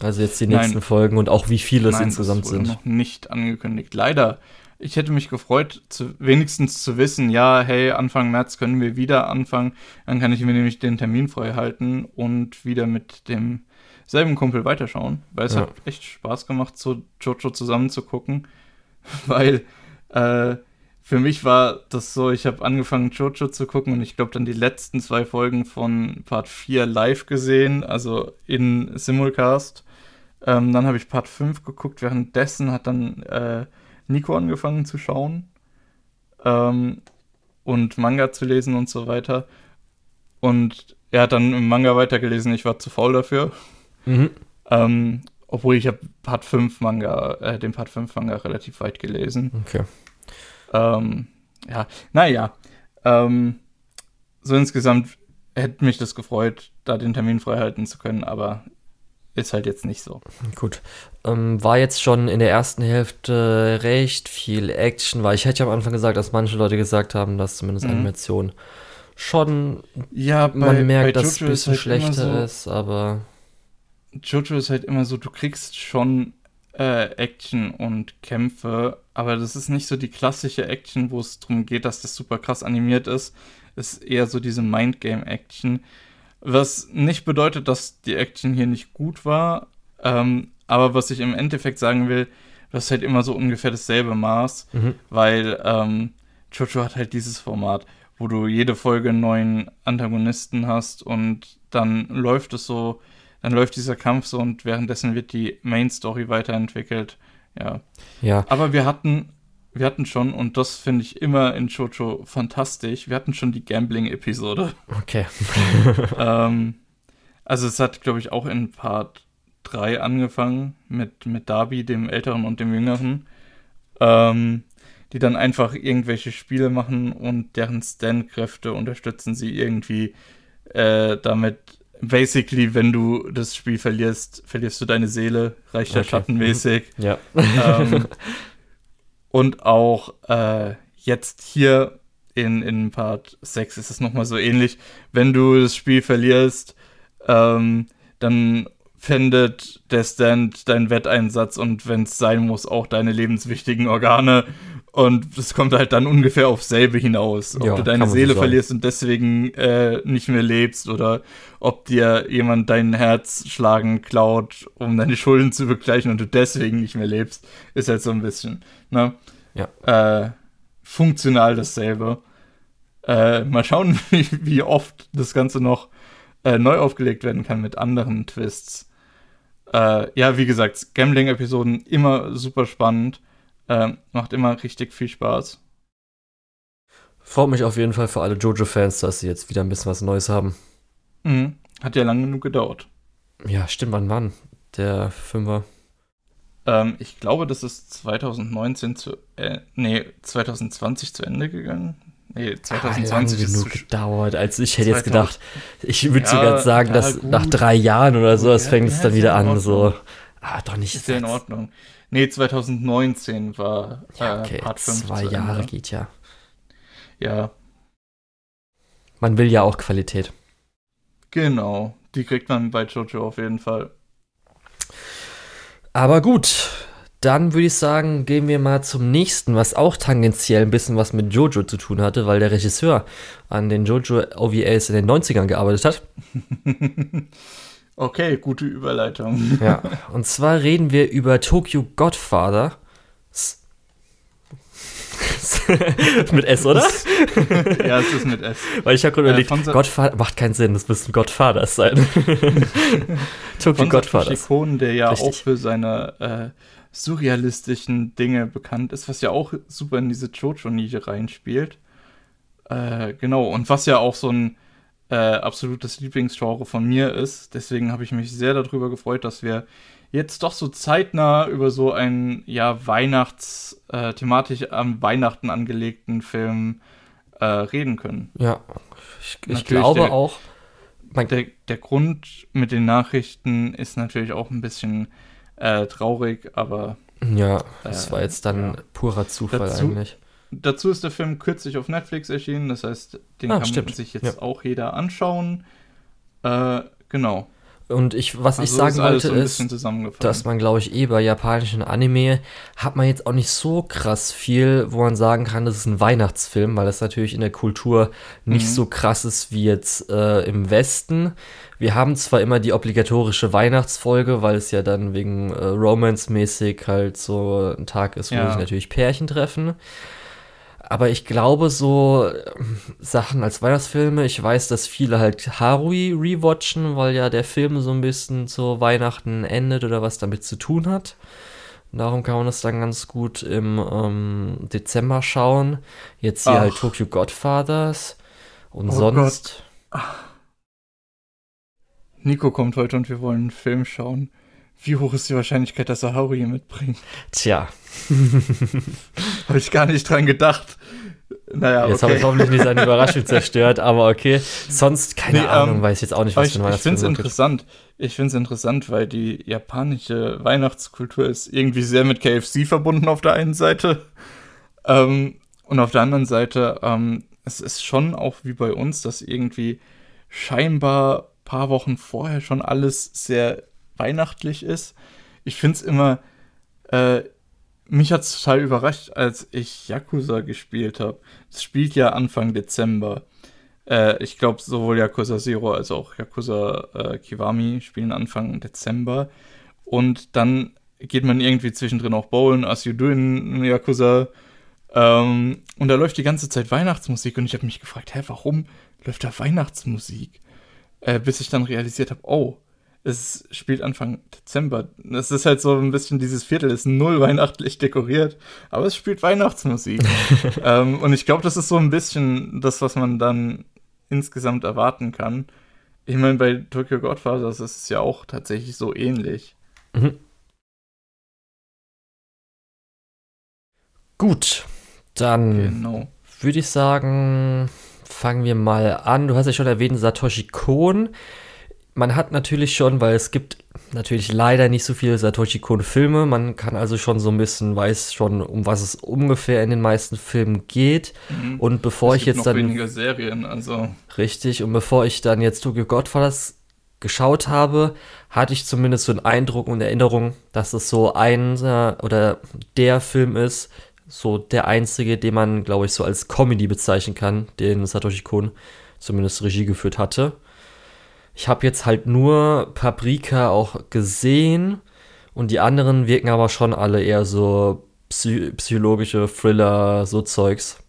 Also jetzt die Nein. nächsten Folgen und auch wie viele es Nein, insgesamt das wurde sind. noch nicht angekündigt. Leider. Ich hätte mich gefreut, zu, wenigstens zu wissen, ja, hey, Anfang März können wir wieder anfangen. Dann kann ich mir nämlich den Termin frei halten und wieder mit dem selben Kumpel weiterschauen. Weil es Ja. hat echt Spaß gemacht, so Jojo zusammen zu gucken. Weil äh, für mich war das so, ich habe angefangen, Jojo zu gucken und ich glaube dann die letzten zwei Folgen von Part 4 live gesehen, also in Simulcast. Ähm, dann habe ich Part 5 geguckt, währenddessen hat dann äh, Nico angefangen zu schauen ähm, und Manga zu lesen und so weiter. Und er hat dann im Manga weitergelesen, ich war zu faul dafür. Mhm. Ähm, obwohl ich habe Part 5 Manga, äh, den Part 5 Manga relativ weit gelesen. Okay. Ähm, ja, naja. Ähm, so insgesamt hätte mich das gefreut, da den Termin frei halten zu können, aber ist halt jetzt nicht so. Gut. Ähm, war jetzt schon in der ersten Hälfte recht viel Action, weil ich hätte ja am Anfang gesagt, dass manche Leute gesagt haben, dass zumindest Mhm. Animation schon, Ja, man merkt, dass es ein bisschen halt schlechter so, ist, aber Jojo ist halt immer so, du kriegst schon äh, Action und Kämpfe, aber das ist nicht so die klassische Action, wo es darum geht, dass das super krass animiert ist. Es ist eher so diese Mindgame-Action, was nicht bedeutet, dass die Action hier nicht gut war, ähm, aber was ich im Endeffekt sagen will, das ist halt immer so ungefähr dasselbe Maß, mhm. weil ähm, Jojo hat halt dieses Format, wo du jede Folge einen neuen Antagonisten hast und dann läuft es so, dann läuft dieser Kampf so und währenddessen wird die Main Story weiterentwickelt. Ja, ja, aber wir hatten, wir hatten schon und das finde ich immer in Jojo fantastisch. Wir hatten schon die Gambling-Episode. okay. ähm, also es hat, glaube ich, auch in Part 3 angefangen mit, mit Darby, dem Älteren und dem Jüngeren, ähm, die dann einfach irgendwelche Spiele machen und deren Stand-Kräfte unterstützen sie irgendwie äh, damit. Basically, wenn du das Spiel verlierst, verlierst du deine Seele, reicht der Okay. Schattenmäßig. Ja. ähm, und auch äh, jetzt hier in, in Part 6 ist es nochmal so ähnlich. Wenn du das Spiel verlierst, ähm, dann findet der Stand deinen Wetteinsatz und wenn es sein muss, auch deine lebenswichtigen Organe. Und es kommt halt dann ungefähr aufs selbe hinaus. Ob Ja, du deine so Seele sagen. verlierst und deswegen äh, nicht mehr lebst oder ob dir jemand dein Herz schlagen klaut, um deine Schulden zu begleichen und du deswegen nicht mehr lebst, ist halt so ein bisschen, ne? Ja. Äh, funktional dasselbe. Äh, mal schauen, wie, wie oft das Ganze noch äh, neu aufgelegt werden kann mit anderen Twists. Äh, ja, wie gesagt, Gambling-Episoden immer super spannend. Äh, macht immer richtig viel Spaß. Freut mich auf jeden Fall für alle Jojo-Fans, dass sie jetzt wieder ein bisschen was Neues haben. Mhm. Hat ja lange genug gedauert. Ja, stimmt, wann wann? Der Fünfer. Ähm, ich glaube, das ist 2019 zu, äh, nee, 2020 zu Ende gegangen. Nee, 2020 Ah, lange ist genug gedauert. Also ich hätte jetzt 2000. gedacht, ich würde Ja, sogar sagen, ja, dass gut. nach drei Jahren oder so, es Ja, fängt es dann wieder an, so. Ah, doch nicht. ist ja in. Ordnung. Nee, 2019 war Ja, äh, okay, Part 5 zwei Jahre geht ja. Ja, Man will ja auch Qualität. genau. Die kriegt man bei Jojo auf jeden Fall. Aber gut, dann würde ich sagen, gehen wir mal zum nächsten, was auch tangentiell ein bisschen was mit Jojo zu tun hatte, weil der Regisseur an den Jojo OVAs in den 90ern gearbeitet hat. Okay, gute Überleitung. Ja, und zwar reden wir über Tokyo Godfather. Mit S, oder? ja, es ist mit S. Weil ich habe gerade Äh, überlegt, Sa- Godfather macht keinen Sinn, das müssen Godfathers sein. Tokyo Godfathers. Satoshi der ja Richtig. auch für seine äh, surrealistischen Dinge bekannt ist, was ja auch super in diese Jojo-Nische reinspielt. Äh, genau, und was ja auch so ein äh, absolutes Lieblingsgenre von mir ist. Deswegen habe ich mich sehr darüber gefreut, dass wir jetzt doch so zeitnah über so einen ja Weihnachts äh, thematisch am Weihnachten angelegten Film äh, reden können. Ja, ich, ich glaube der, auch. Der, der Grund mit den Nachrichten ist natürlich auch ein bisschen äh, traurig, aber. Ja, das äh, war jetzt dann ja. purer Zufall dazu, eigentlich. Dazu ist der Film kürzlich auf Netflix erschienen, das heißt, den ah, kann stimmt. sich jetzt ja. auch jeder anschauen. Äh, genau. Und ich, was also ich sagen wollte, so ist, dass man, glaube ich, eh bei japanischen Anime hat man jetzt auch nicht so krass viel, wo man sagen kann, das ist ein Weihnachtsfilm, weil das natürlich in der Kultur nicht mhm. so krass ist wie jetzt äh, im Westen. Wir haben zwar immer die obligatorische Weihnachtsfolge, weil es ja dann wegen äh, Romance-mäßig halt so ein Tag ist, wo ja. sich natürlich Pärchen treffen. Aber ich glaube, so ähm, Sachen als Weihnachtsfilme, ich weiß, dass viele halt Harui rewatchen, weil ja der Film so ein bisschen zu Weihnachten endet oder was damit zu tun hat. Darum kann man das dann ganz gut im ähm, Dezember schauen. Jetzt hier halt Ach. halt Tokyo Godfathers und oh sonst. Nico kommt heute und wir wollen einen Film schauen. Wie hoch ist die Wahrscheinlichkeit, dass er Hauri mitbringt? Tja. habe ich gar nicht dran gedacht. Naja, jetzt okay. habe ich hoffentlich nicht seine Überraschung zerstört, aber okay. Sonst, keine nee, Ahnung, ähm, weiß ich jetzt auch nicht, was ich, für ein Ich finde es interessant. Ich finde es interessant, weil die japanische Weihnachtskultur ist irgendwie sehr mit KFC verbunden auf der einen Seite. Ähm, und auf der anderen Seite, ähm, es ist schon auch wie bei uns, dass irgendwie scheinbar paar Wochen vorher schon alles sehr weihnachtlich ist. Ich finde es immer, äh, mich hat es total überrascht, als ich Yakuza gespielt habe. Das spielt ja Anfang Dezember. Äh, ich glaube, sowohl Yakuza Zero als auch Yakuza äh, Kiwami spielen Anfang Dezember. Und dann geht man irgendwie zwischendrin auch bowlen, as you do in Yakuza. Ähm, und da läuft die ganze Zeit Weihnachtsmusik und ich habe mich gefragt, hä, warum läuft da Weihnachtsmusik? Äh, bis ich dann realisiert habe, oh, es spielt Anfang Dezember. Es ist halt so ein bisschen dieses Viertel, ist null weihnachtlich dekoriert, aber es spielt Weihnachtsmusik. ähm, und ich glaube, das ist so ein bisschen das, was man dann insgesamt erwarten kann. Ich meine, bei Tokyo Godfathers ist es ja auch tatsächlich so ähnlich. Mhm. Gut, dann genau. würde ich sagen, fangen wir mal an. Du hast ja schon erwähnt, Satoshi Kon man hat natürlich schon, weil es gibt natürlich leider nicht so viele Satoshi Kon-Filme. Man kann also schon so ein bisschen weiß schon, um was es ungefähr in den meisten Filmen geht. Mhm. Und bevor es ich jetzt dann weniger Serien, also richtig. Und bevor ich dann jetzt Tokyo Godfathers geschaut habe, hatte ich zumindest so einen Eindruck und Erinnerung, dass es so ein oder der Film ist, so der einzige, den man, glaube ich, so als Comedy bezeichnen kann, den Satoshi Kon zumindest Regie geführt hatte. Ich habe jetzt halt nur Paprika auch gesehen und die anderen wirken aber schon alle eher so psy psychologische Thriller, so Zeugs.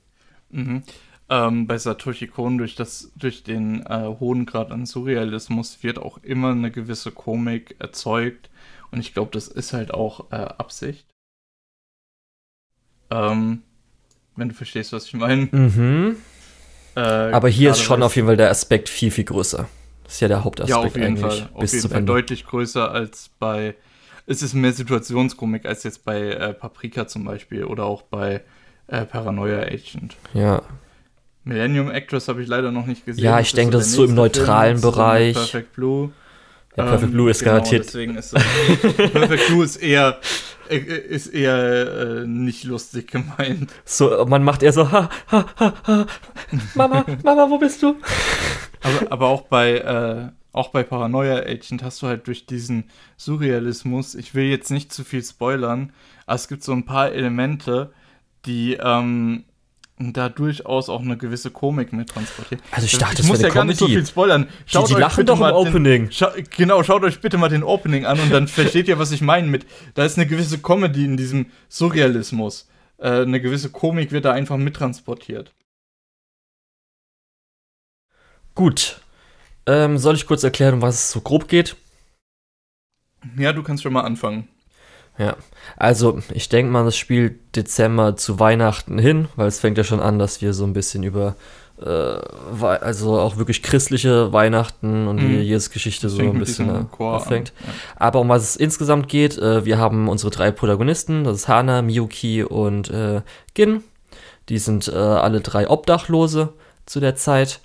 Mhm. Ähm, bei Satoshi Kon durch, das, durch den äh, hohen Grad an Surrealismus wird auch immer eine gewisse Komik erzeugt und ich glaube, das ist halt auch äh, Absicht. Ähm, wenn du verstehst, was ich meine. Mhm. Äh, aber hier ist schon auf jeden Fall der Aspekt viel, viel größer. Das ist ja der Hauptaspekt. Ja, auf jeden Fall. Auf jeden Fall deutlich größer als bei. Es ist mehr Situationskomik als jetzt bei äh, Paprika zum Beispiel oder auch bei äh, Paranoia Agent. Ja. Millennium Actress habe ich leider noch nicht gesehen. Ja, ich denke, das ist so im neutralen Film, Bereich. Perfect Blue. Ja, Perfect ähm, Blue ist genau, garantiert. Deswegen ist Perfect Blue ist eher ist eher äh, nicht lustig gemeint. So, man macht eher so ha ha ha ha. Mama, Mama, wo bist du? aber, aber auch bei, äh, auch bei Paranoia Agent hast du halt durch diesen Surrealismus, ich will jetzt nicht zu viel spoilern, aber es gibt so ein paar Elemente, die ähm, da durchaus auch eine gewisse Komik mit transportieren. Also ich dachte, ich muss ja gar nicht so viel spoilern. Schaut die, die lachen doch im Opening. Den, scha genau, schaut euch bitte mal den Opening an und dann versteht ihr, was ich meine mit. Da ist eine gewisse Comedy in diesem Surrealismus. Äh, eine gewisse Komik wird da einfach mittransportiert. Gut. Ähm, soll ich kurz erklären, um was es so grob geht? Ja, du kannst schon mal anfangen. Ja, also ich denke mal, das spielt Dezember zu Weihnachten hin, weil es fängt ja schon an, dass wir so ein bisschen über äh, also auch wirklich christliche Weihnachten und Mhm. Jesus-Geschichte so ein bisschen äh, Chor an, auffängt. ja. Aber um was es insgesamt geht, äh, wir haben unsere drei Protagonisten, das ist Hana, Miyuki und äh, Gin. Die sind äh, alle drei Obdachlose zu der Zeit.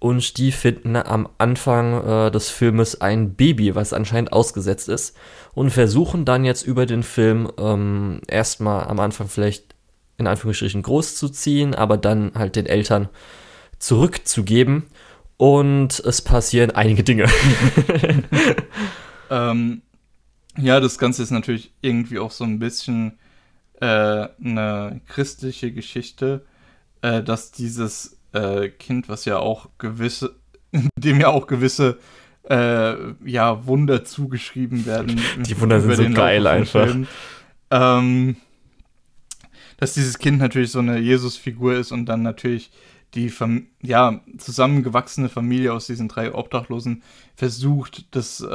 Und die finden am Anfang äh, des Filmes ein Baby, was anscheinend ausgesetzt ist. Und versuchen dann jetzt über den Film ähm, erstmal am Anfang vielleicht in Anführungsstrichen groß zu ziehen, aber dann halt den Eltern zurückzugeben. Und es passieren einige Dinge. Ähm, ja, das Ganze ist natürlich irgendwie auch so ein bisschen äh, eine christliche Geschichte, äh, dass dieses äh, Kind, was ja auch gewisse, dem ja auch gewisse äh, ja, Wunder zugeschrieben werden. Die Wunder sind so geil einfach. Ähm, dass dieses Kind natürlich so eine Jesus-Figur ist und dann natürlich die Fam ja, zusammengewachsene Familie aus diesen drei Obdachlosen versucht, das, äh,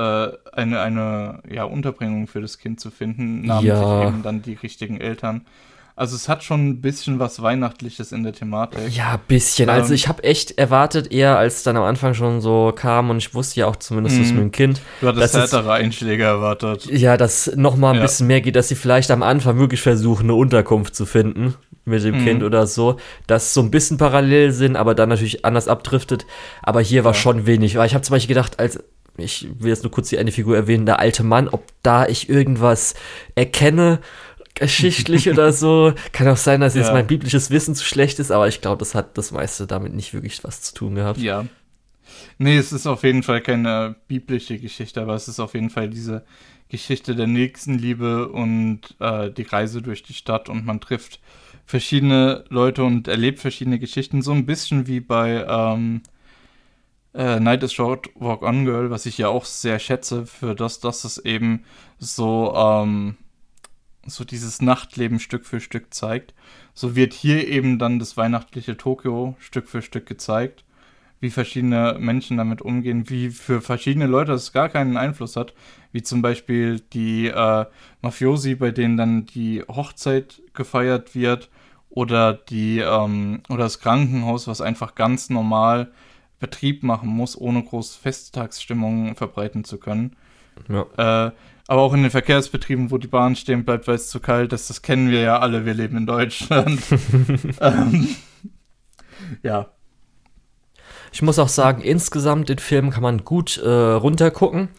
eine, eine ja, Unterbringung für das Kind zu finden, namentlich Ja. eben dann die richtigen Eltern. Also es hat schon ein bisschen was Weihnachtliches in der Thematik. Ja, ein bisschen. Also Ähm, ich habe echt erwartet, eher als dann am Anfang schon so kam und ich wusste ja auch zumindest, dass Mhm. mit dem Kind, Du hattest härtere Einschläge erwartet. ja, dass noch mal ein Ja. bisschen mehr geht, dass sie vielleicht am Anfang wirklich versuchen, eine Unterkunft zu finden mit dem Mhm. Kind oder so, dass so ein bisschen parallel sind, aber dann natürlich anders abdriftet. Aber hier war Ja. schon wenig. Weil ich habe zum Beispiel gedacht, als ich will jetzt nur kurz die eine Figur erwähnen, der alte Mann, ob da ich irgendwas erkenne, geschichtlich oder so. Kann auch sein, dass jetzt Ja. mein biblisches Wissen zu schlecht ist, aber ich glaube, das hat das meiste damit nicht wirklich was zu tun gehabt. Ja. Nee, es ist auf jeden Fall keine biblische Geschichte, aber es ist auf jeden Fall diese Geschichte der Nächstenliebe und äh, die Reise durch die Stadt und man trifft verschiedene Leute und erlebt verschiedene Geschichten, so ein bisschen wie bei ähm, äh, Night is Short, Walk On Girl, was ich ja auch sehr schätze, für das, dass es eben so, ähm, so dieses Nachtleben Stück für Stück zeigt. So wird hier eben dann das weihnachtliche Tokio Stück für Stück gezeigt, wie verschiedene Menschen damit umgehen, wie für verschiedene Leute es gar keinen Einfluss hat, wie zum Beispiel die äh, Mafiosi, bei denen dann die Hochzeit gefeiert wird, oder die ähm, oder das Krankenhaus, was einfach ganz normal Betrieb machen muss, ohne groß Festtagsstimmung verbreiten zu können. Ja. Äh, aber auch in den Verkehrsbetrieben, wo die Bahn stehen bleibt, weil es zu kalt ist, das kennen wir ja alle, wir leben in Deutschland. ähm, ja, Ich muss auch sagen, insgesamt den Film kann man gut äh, runtergucken.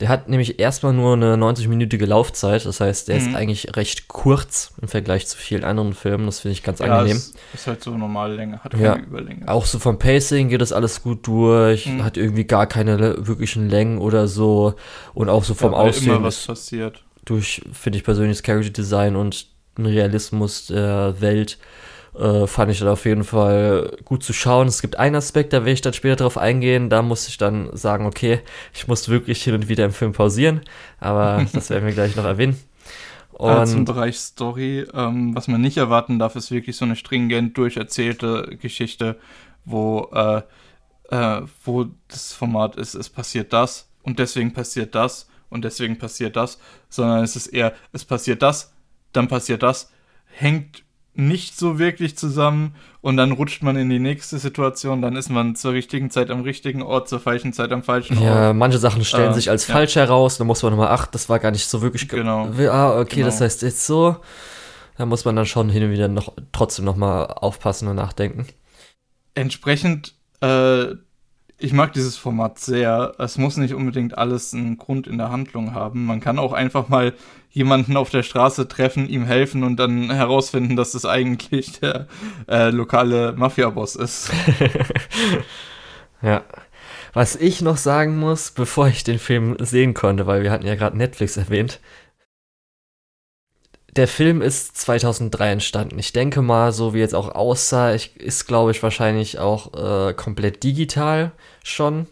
Der hat nämlich erstmal nur eine 90-minütige Laufzeit, das heißt, der ist Mhm. eigentlich recht kurz im Vergleich zu vielen anderen Filmen. Das finde ich ganz ja angenehm. es ist halt so normale Länge, hat keine Ja. Überlänge. Auch so vom Pacing geht das alles gut durch, Mhm. hat irgendwie gar keine wirklichen Längen oder so. Und auch so vom ja, Aussehen immer was ist passiert. durch, finde ich persönlich, das Character Design und den Realismus der Welt äh, fand ich dann auf jeden Fall gut zu schauen. Es gibt einen Aspekt, da will ich dann später drauf eingehen. Da muss ich dann sagen, okay, ich muss wirklich hin und wieder im Film pausieren, aber das werden wir gleich noch erwähnen. Äh, zum Und Bereich Story, ähm, was man nicht erwarten darf, ist wirklich so eine stringent durcherzählte Geschichte, wo, äh, äh, wo das Format ist, es passiert das und deswegen passiert das und deswegen passiert das, sondern es ist eher, es passiert das, dann passiert das, hängt nicht so wirklich zusammen und dann rutscht man in die nächste Situation, dann ist man zur richtigen Zeit am richtigen Ort, zur falschen Zeit am falschen ja, Ort. manche Sachen stellen Ähm, sich als ja. falsch heraus. Da muss man nochmal, ach, das war gar nicht so wirklich. ge- Genau. Ah, okay, Genau. das heißt jetzt so. Da muss man dann schon hin und wieder noch trotzdem nochmal aufpassen und nachdenken. entsprechend, äh, ich mag dieses Format sehr. Es muss nicht unbedingt alles einen Grund in der Handlung haben. Man kann auch einfach mal jemanden auf der Straße treffen, ihm helfen und dann herausfinden, dass es eigentlich der äh, lokale Mafia-Boss ist. Ja. Was ich noch sagen muss, bevor ich den Film sehen konnte, weil wir hatten ja gerade Netflix erwähnt. Der Film ist 2003 entstanden. Ich denke mal, so wie jetzt auch aussah, ich, ist, glaube ich, wahrscheinlich auch äh, komplett digital schon.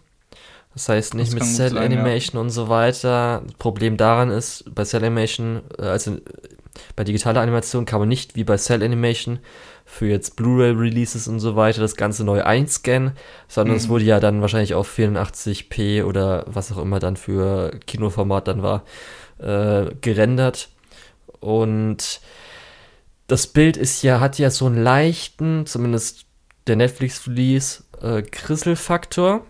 Das heißt nicht Das mit Cell sein, ja. Animation und so weiter. Das Problem daran ist, bei Cell Animation, äh, also bei digitaler Animation kann man nicht wie bei Cell Animation für jetzt Blu-ray-Releases und so weiter das Ganze neu einscannen, sondern es Mhm. wurde ja dann wahrscheinlich auf 84p oder was auch immer dann für Kinoformat dann war, äh, gerendert. Und das Bild ist ja, hat ja so einen leichten, zumindest der Netflix-Release äh, Krisselfaktor,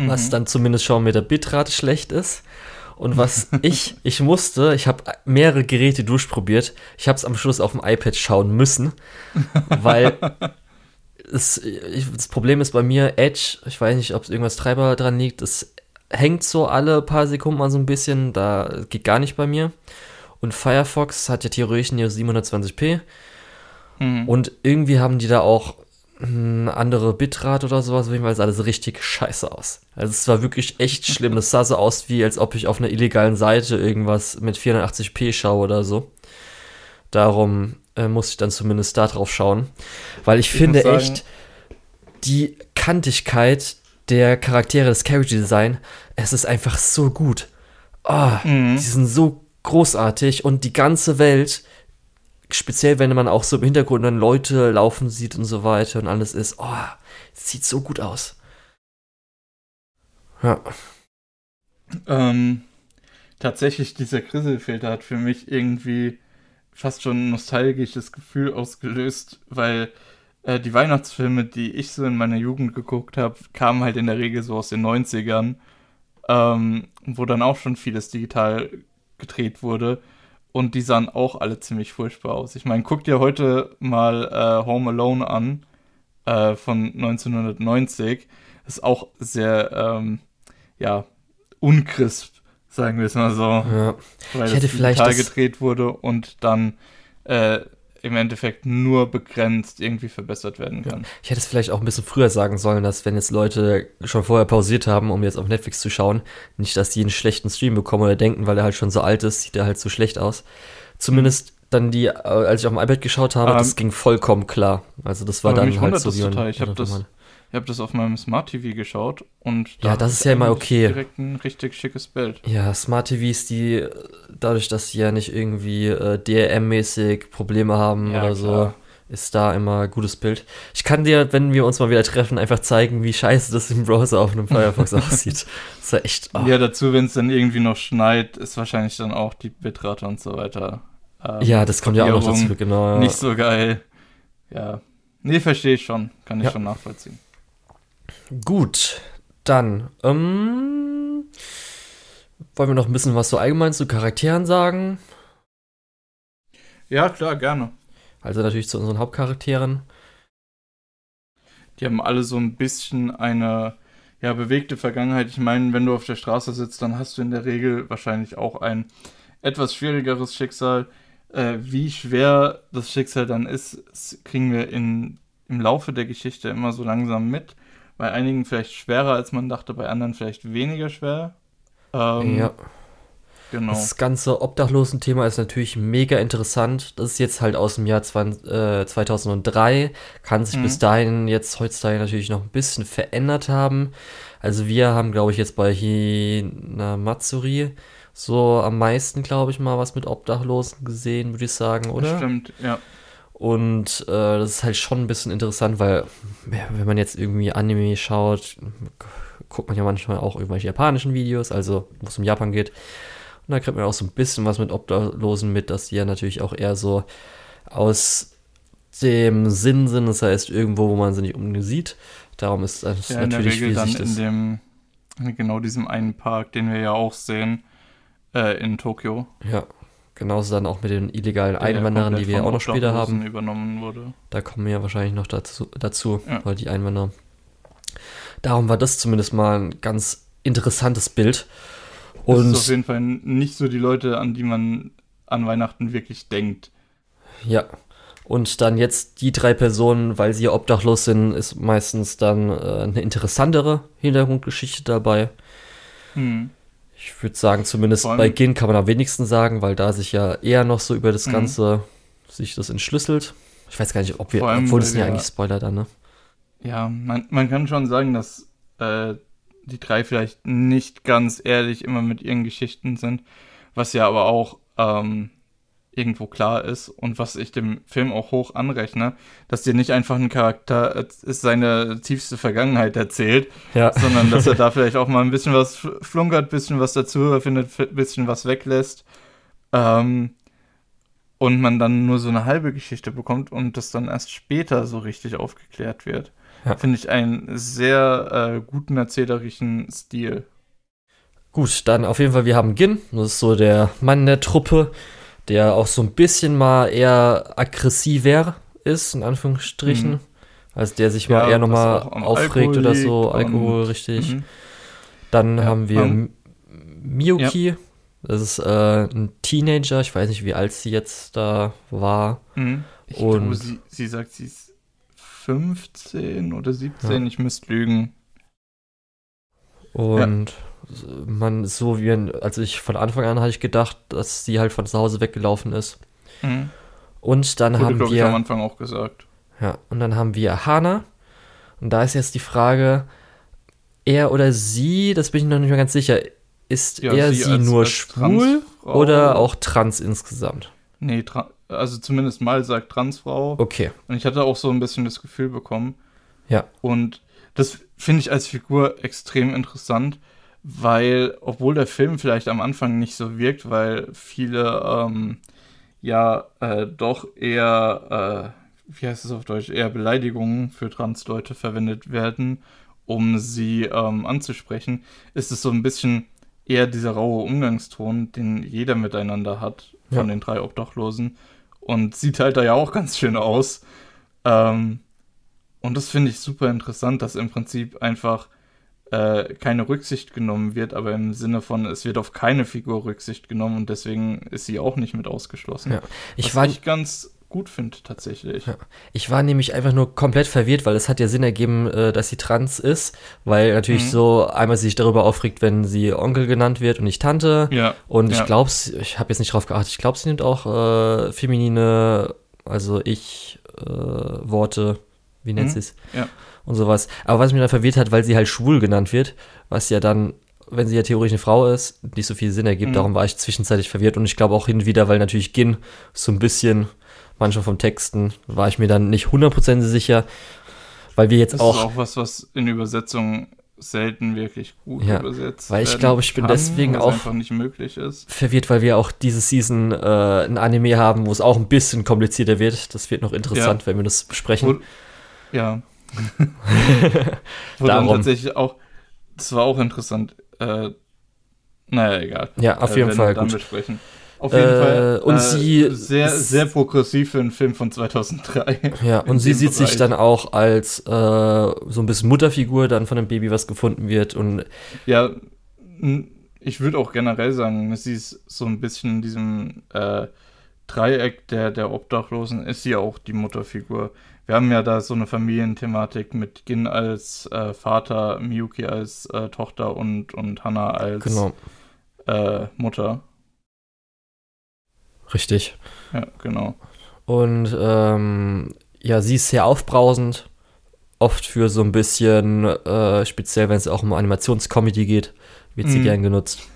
mhm. was dann zumindest schon mit der Bitrate schlecht ist. Und was ich, ich musste, ich habe mehrere Geräte durchprobiert. Ich habe es am Schluss auf dem iPad schauen müssen, weil es, ich, das Problem ist bei mir Edge, ich weiß nicht, ob es irgendwas Treiber dran liegt, es hängt so alle paar Sekunden mal so ein bisschen, da geht gar nicht bei mir. Und Firefox hat ja theoretisch nur 720p. Mhm. Und irgendwie haben die da auch andere Bitrate oder sowas, weil es alles richtig scheiße aus. Also es war wirklich echt schlimm. Das sah so aus, wie als ob ich auf einer illegalen Seite irgendwas mit 480p schaue oder so. Darum äh, muss ich dann zumindest da drauf schauen. Weil ich, ich finde echt die Kantigkeit der Charaktere, des Character Design, es ist einfach so gut. Oh, mhm. Die sind so großartig und die ganze Welt, speziell wenn man auch so im Hintergrund dann Leute laufen sieht und so weiter und alles ist, oh, sieht so gut aus. Ja. Ähm, tatsächlich, dieser Grisselfilter hat für mich irgendwie fast schon ein nostalgisches Gefühl ausgelöst, weil äh, die Weihnachtsfilme, die ich so in meiner Jugend geguckt habe, kamen halt in der Regel so aus den 90ern, ähm, wo dann auch schon vieles digital gedreht wurde. Und die sahen auch alle ziemlich furchtbar aus. Ich meine, guck dir heute mal äh, Home Alone an äh, von 1990. Das ist auch sehr, ähm, ja, uncrisp, sagen wir es mal so. Ja. Weil ich hätte das vielleicht digital gedreht wurde und dann äh, im Endeffekt nur begrenzt irgendwie verbessert werden kann. Ja. Ich hätte es vielleicht auch ein bisschen früher sagen sollen, dass wenn jetzt Leute schon vorher pausiert haben, um jetzt auf Netflix zu schauen, nicht, dass die einen schlechten Stream bekommen oder denken, weil er halt schon so alt ist, sieht er halt so schlecht aus. Zumindest dann die, äh, als ich auf dem iPad geschaut habe, um, das ähm, ging vollkommen klar. Also das war dann halt so wie man, Ich habe das, ich habe das auf meinem Smart TV geschaut und da ja, das ist ja immer okay. Direkt ein richtig schickes Bild. Ja, Smart TVs, die dadurch, dass sie ja nicht irgendwie äh, DRM-mäßig Probleme haben ja, oder so, ist da immer gutes Bild. Ich kann dir, wenn wir uns mal wieder treffen, einfach zeigen, wie scheiße das im Browser auf einem Firefox aussieht. Das ist ja echt. Oh. Ja, dazu, wenn es dann irgendwie noch schneit, ist wahrscheinlich dann auch die Bitrate und so weiter. Ähm, ja, das kommt ja auch noch dazu, genau. Nicht so geil. Ja. Nee, verstehe ich schon. Kann ich ja. schon nachvollziehen. Gut, dann ähm, wollen wir noch ein bisschen was so allgemein zu Charakteren sagen? Ja, klar, gerne. Also natürlich zu unseren Hauptcharakteren. Die haben alle so ein bisschen eine ja, bewegte Vergangenheit. Ich meine, wenn du auf der Straße sitzt, dann hast du in der Regel wahrscheinlich auch ein etwas schwierigeres Schicksal. Äh, wie schwer das Schicksal dann ist, kriegen wir in, im Laufe der Geschichte immer so langsam mit. Bei einigen vielleicht schwerer, als man dachte, bei anderen vielleicht weniger schwer. Ähm, ja. Genau. Das ganze Obdachlosen-Thema ist natürlich mega interessant. Das ist jetzt halt aus dem Jahr 20, äh, 2003. Kann sich mhm. bis dahin jetzt heutzutage natürlich noch ein bisschen verändert haben. Also wir haben, glaube ich, jetzt bei Hina Matsuri so am meisten, glaube ich, mal was mit Obdachlosen gesehen, würde ich sagen, oder? Das stimmt, ja. Und äh, das ist halt schon ein bisschen interessant, weil wenn man jetzt irgendwie Anime schaut, guckt man ja manchmal auch irgendwelche japanischen Videos, also wo es um Japan geht. Und da kriegt man auch so ein bisschen was mit Obdachlosen mit, dass die ja natürlich auch eher so aus dem Sinn sind, das heißt irgendwo, wo man sie nicht unbedingt sieht. Darum ist das ja, natürlich in der Regel dann in dem in genau diesem einen Park, den wir ja auch sehen äh, in Tokio. Ja. Genauso dann auch mit den illegalen Der Einwanderern, die wir ja auch noch später haben. Übernommen wurde. Da kommen wir ja wahrscheinlich noch dazu, dazu ja. weil die Einwanderer. Darum war das zumindest mal ein ganz interessantes Bild. Und das ist auf jeden Fall nicht so die Leute, an die man an Weihnachten wirklich denkt. Ja. Und dann jetzt die drei Personen, weil sie ja obdachlos sind, ist meistens dann äh, eine interessantere Hintergrundgeschichte dabei. Hm. Ich würde sagen, zumindest bei Gin kann man am wenigsten sagen, weil da sich ja eher noch so über das mhm. Ganze sich das entschlüsselt. Ich weiß gar nicht, ob wir, allem, obwohl das ja eigentlich Spoiler dann, ne? Ja, man, man kann schon sagen, dass äh, die drei vielleicht nicht ganz ehrlich immer mit ihren Geschichten sind, was ja aber auch ähm, irgendwo klar ist und was ich dem Film auch hoch anrechne, dass dir nicht einfach ein Charakter ist seine tiefste Vergangenheit erzählt, ja. sondern dass er da vielleicht auch mal ein bisschen was flunkert, ein bisschen was dazu findet, ein bisschen was weglässt. Ähm, und man dann nur so eine halbe Geschichte bekommt und das dann erst später so richtig aufgeklärt wird. Ja. Finde ich einen sehr äh, guten erzählerischen Stil. Gut, dann auf jeden Fall, wir haben Gin, das ist so der Mann der Truppe, der auch so ein bisschen mal eher aggressiver ist, in Anführungsstrichen. Mhm. Also der sich mal Ja, eher nochmal aufregt Alkohol oder so, Alkohol, richtig. Mhm. Dann Ja, haben wir ähm, M- Miyuki, das ist äh, ein Teenager, ich weiß nicht, wie alt sie jetzt da war. Mhm. Ich Und- glaube, sie, sie sagt, sie ist 15 oder 17, ich müsste lügen. Und man, so wie, also ich von Anfang an hatte ich gedacht, dass sie halt von zu Hause weggelaufen ist. Mhm. Und dann Wurde, haben glaube ich, am wir, Anfang auch gesagt. ja, und dann haben wir Hana. Und da ist jetzt die Frage, er oder sie, das bin ich noch nicht mehr ganz sicher, ist Ja, er sie sie als- nur als schwul oder auch trans insgesamt? Nee, tra also zumindest mal sagt Transfrau. Okay, Und ich hatte auch so ein bisschen das Gefühl bekommen. Ja. Und das finde ich als Figur extrem interessant, weil, obwohl der Film vielleicht am Anfang nicht so wirkt, weil viele ähm, ja äh, doch eher, äh, wie heißt es auf Deutsch, eher Beleidigungen für Transleute verwendet werden, um sie ähm, anzusprechen, ist es so ein bisschen eher dieser raue Umgangston, den jeder miteinander hat von Ja. den drei Obdachlosen. Und sieht halt da ja auch ganz schön aus. Ähm, und das finde ich super interessant, dass im Prinzip einfach äh, keine Rücksicht genommen wird, aber im Sinne von, es wird auf keine Figur Rücksicht genommen und deswegen ist sie auch nicht mit ausgeschlossen. Ja. ich was war, ich ganz gut finde, tatsächlich. Ja. Ich war nämlich einfach nur komplett verwirrt, weil es hat ja Sinn ergeben, äh, dass sie trans ist, weil natürlich Mhm. so einmal sie sich darüber aufregt, wenn sie Onkel genannt wird und nicht Tante. Ja. Und ich ja. glaube, ich habe jetzt nicht drauf geachtet, ich glaube, sie nimmt auch äh, feminine, also ich äh, Worte, wie nennt Mhm. sie es? Ja. Und sowas. Aber was mich dann verwirrt hat, weil sie halt schwul genannt wird, was ja dann, wenn sie ja theoretisch eine Frau ist, nicht so viel Sinn ergibt. Mhm. Darum war ich zwischenzeitlich verwirrt und ich glaube auch hin und wieder, weil natürlich Gin so ein bisschen, manchmal vom Texten, war ich mir dann nicht hundertprozentig sicher, weil wir jetzt Das auch, ist auch was, was in Übersetzungen selten wirklich gut Ja, übersetzt weil ich glaube, ich bin kann, deswegen auch- einfach nicht möglich ist. verwirrt, weil wir auch diese Season äh, ein Anime haben, wo es auch ein bisschen komplizierter wird. Das wird noch interessant, wenn wir das besprechen. Wo, ja. Wo dann Darum. tatsächlich auch, das war auch interessant. Äh, naja, egal. ja, auf äh, jeden Fall dann gut. besprechen. Auf jeden Äh, Fall. und äh, sie Sehr, sehr progressiv für einen Film von 2003. Ja, und sie sieht sich Bereich. dann auch als äh, so ein bisschen Mutterfigur dann von dem Baby, was gefunden wird. Und Ja, ich würde auch generell sagen, sie ist so ein bisschen in diesem äh, Dreieck der, der Obdachlosen, ist sie auch die Mutterfigur. Wir haben ja da so eine Familienthematik mit Gin als äh, Vater, Miyuki als äh, Tochter und, und Hana als genau, äh, Mutter. richtig. Ja, genau. Und ähm, ja, sie ist sehr aufbrausend. Oft für so ein bisschen, äh, speziell wenn es auch um Animationscomedy geht, wird sie Mhm. gern genutzt.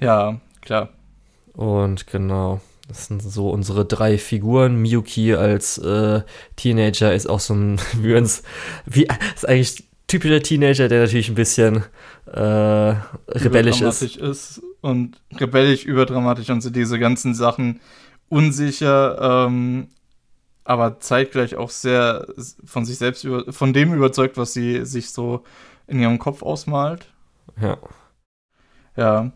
Ja, klar. Und genau, das sind so unsere drei Figuren. Miyuki als äh, Teenager ist auch so ein, wie wir uns, wie, ist eigentlich typischer Teenager, der natürlich ein bisschen äh, rebellisch ist. ist. Und rebellisch, überdramatisch und so diese ganzen Sachen unsicher, ähm, aber zeitgleich auch sehr von sich selbst über, von dem überzeugt, was sie sich so in ihrem Kopf ausmalt. Ja, Ja.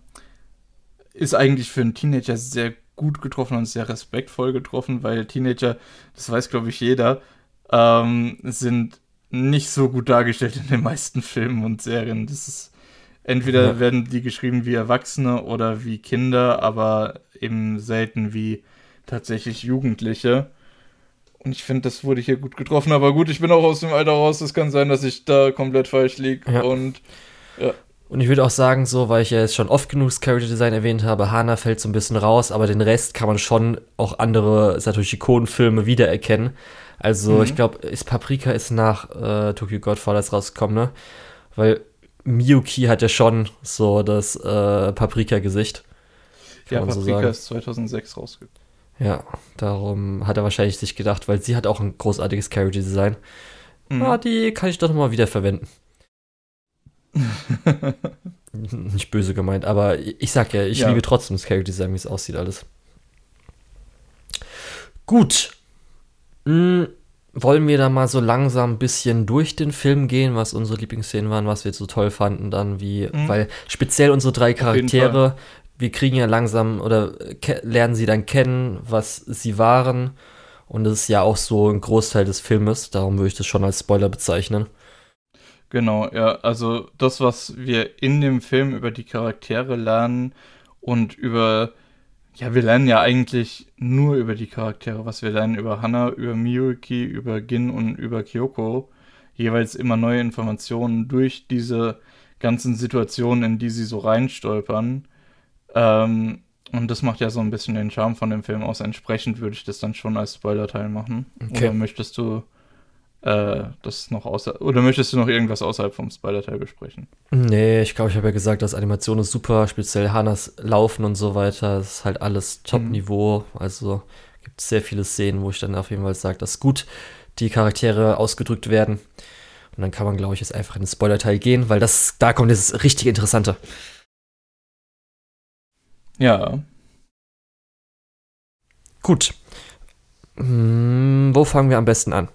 Ist eigentlich für einen Teenager sehr gut getroffen und sehr respektvoll getroffen, weil Teenager, das weiß glaube ich jeder, ähm, sind nicht so gut dargestellt in den meisten Filmen und Serien. Das ist entweder Ja. werden die geschrieben wie Erwachsene oder wie Kinder, aber eben selten wie tatsächlich Jugendliche. Und ich finde, das wurde hier gut getroffen. Aber gut, ich bin auch aus dem Alter raus. Es kann sein, dass ich da komplett falsch liege. Ja. Und Und ich würde auch sagen, so, weil ich ja jetzt schon oft genug das Character Design erwähnt habe, Hana fällt so ein bisschen raus, aber den Rest kann man schon auch andere Satoshi Kon-Filme wiedererkennen. Also, Mhm. ich glaube, ist Paprika ist nach äh, Tokyo Godfathers rausgekommen, ne? Weil Miyuki hat ja schon so das äh, Paprika-Gesicht. Ja, man so Paprika sagen. ist 2006 rausgekommen. Ja, darum hat er wahrscheinlich sich gedacht, weil sie hat auch ein großartiges Character Design. Mhm. Ah, die kann ich doch mal wieder verwenden. Nicht böse gemeint, aber ich sag ja, ich Ja. liebe trotzdem das Character Design, wie es aussieht alles. Gut. Hm, wollen wir da mal so langsam ein bisschen durch den Film gehen, was unsere Lieblingsszenen waren, was wir so toll fanden, dann wie, mhm. weil speziell unsere drei Charaktere, wir kriegen ja langsam oder lernen sie dann kennen, was sie waren. Und das ist ja auch so ein Großteil des Filmes, darum würde ich das schon als Spoiler bezeichnen. Genau, ja, also das, was wir in dem Film über die Charaktere lernen und über, ja, wir lernen ja eigentlich nur über die Charaktere, was wir lernen über Hana, über Miyuki, über Gin und über Kyoko, jeweils immer neue Informationen durch diese ganzen Situationen, in die sie so reinstolpern. Ähm, und das macht ja so ein bisschen den Charme von dem Film aus. Entsprechend würde ich das dann schon als Spoiler-Teil machen. Okay. Oder möchtest du äh, das noch außer oder möchtest du noch irgendwas außerhalb vom Spoiler-Teil besprechen? Nee, ich glaube, ich habe ja gesagt, dass Animation ist super, speziell Hanas Laufen und so weiter. Das ist halt alles Top-Niveau. Mhm. Also gibt es sehr viele Szenen, wo ich dann auf jeden Fall sage, dass gut die Charaktere ausgedrückt werden. Und dann kann man, glaube ich, jetzt einfach in den Spoiler-Teil gehen, weil das, da kommt das richtig Interessante. Ja. Gut. Hm, wo fangen wir am besten an?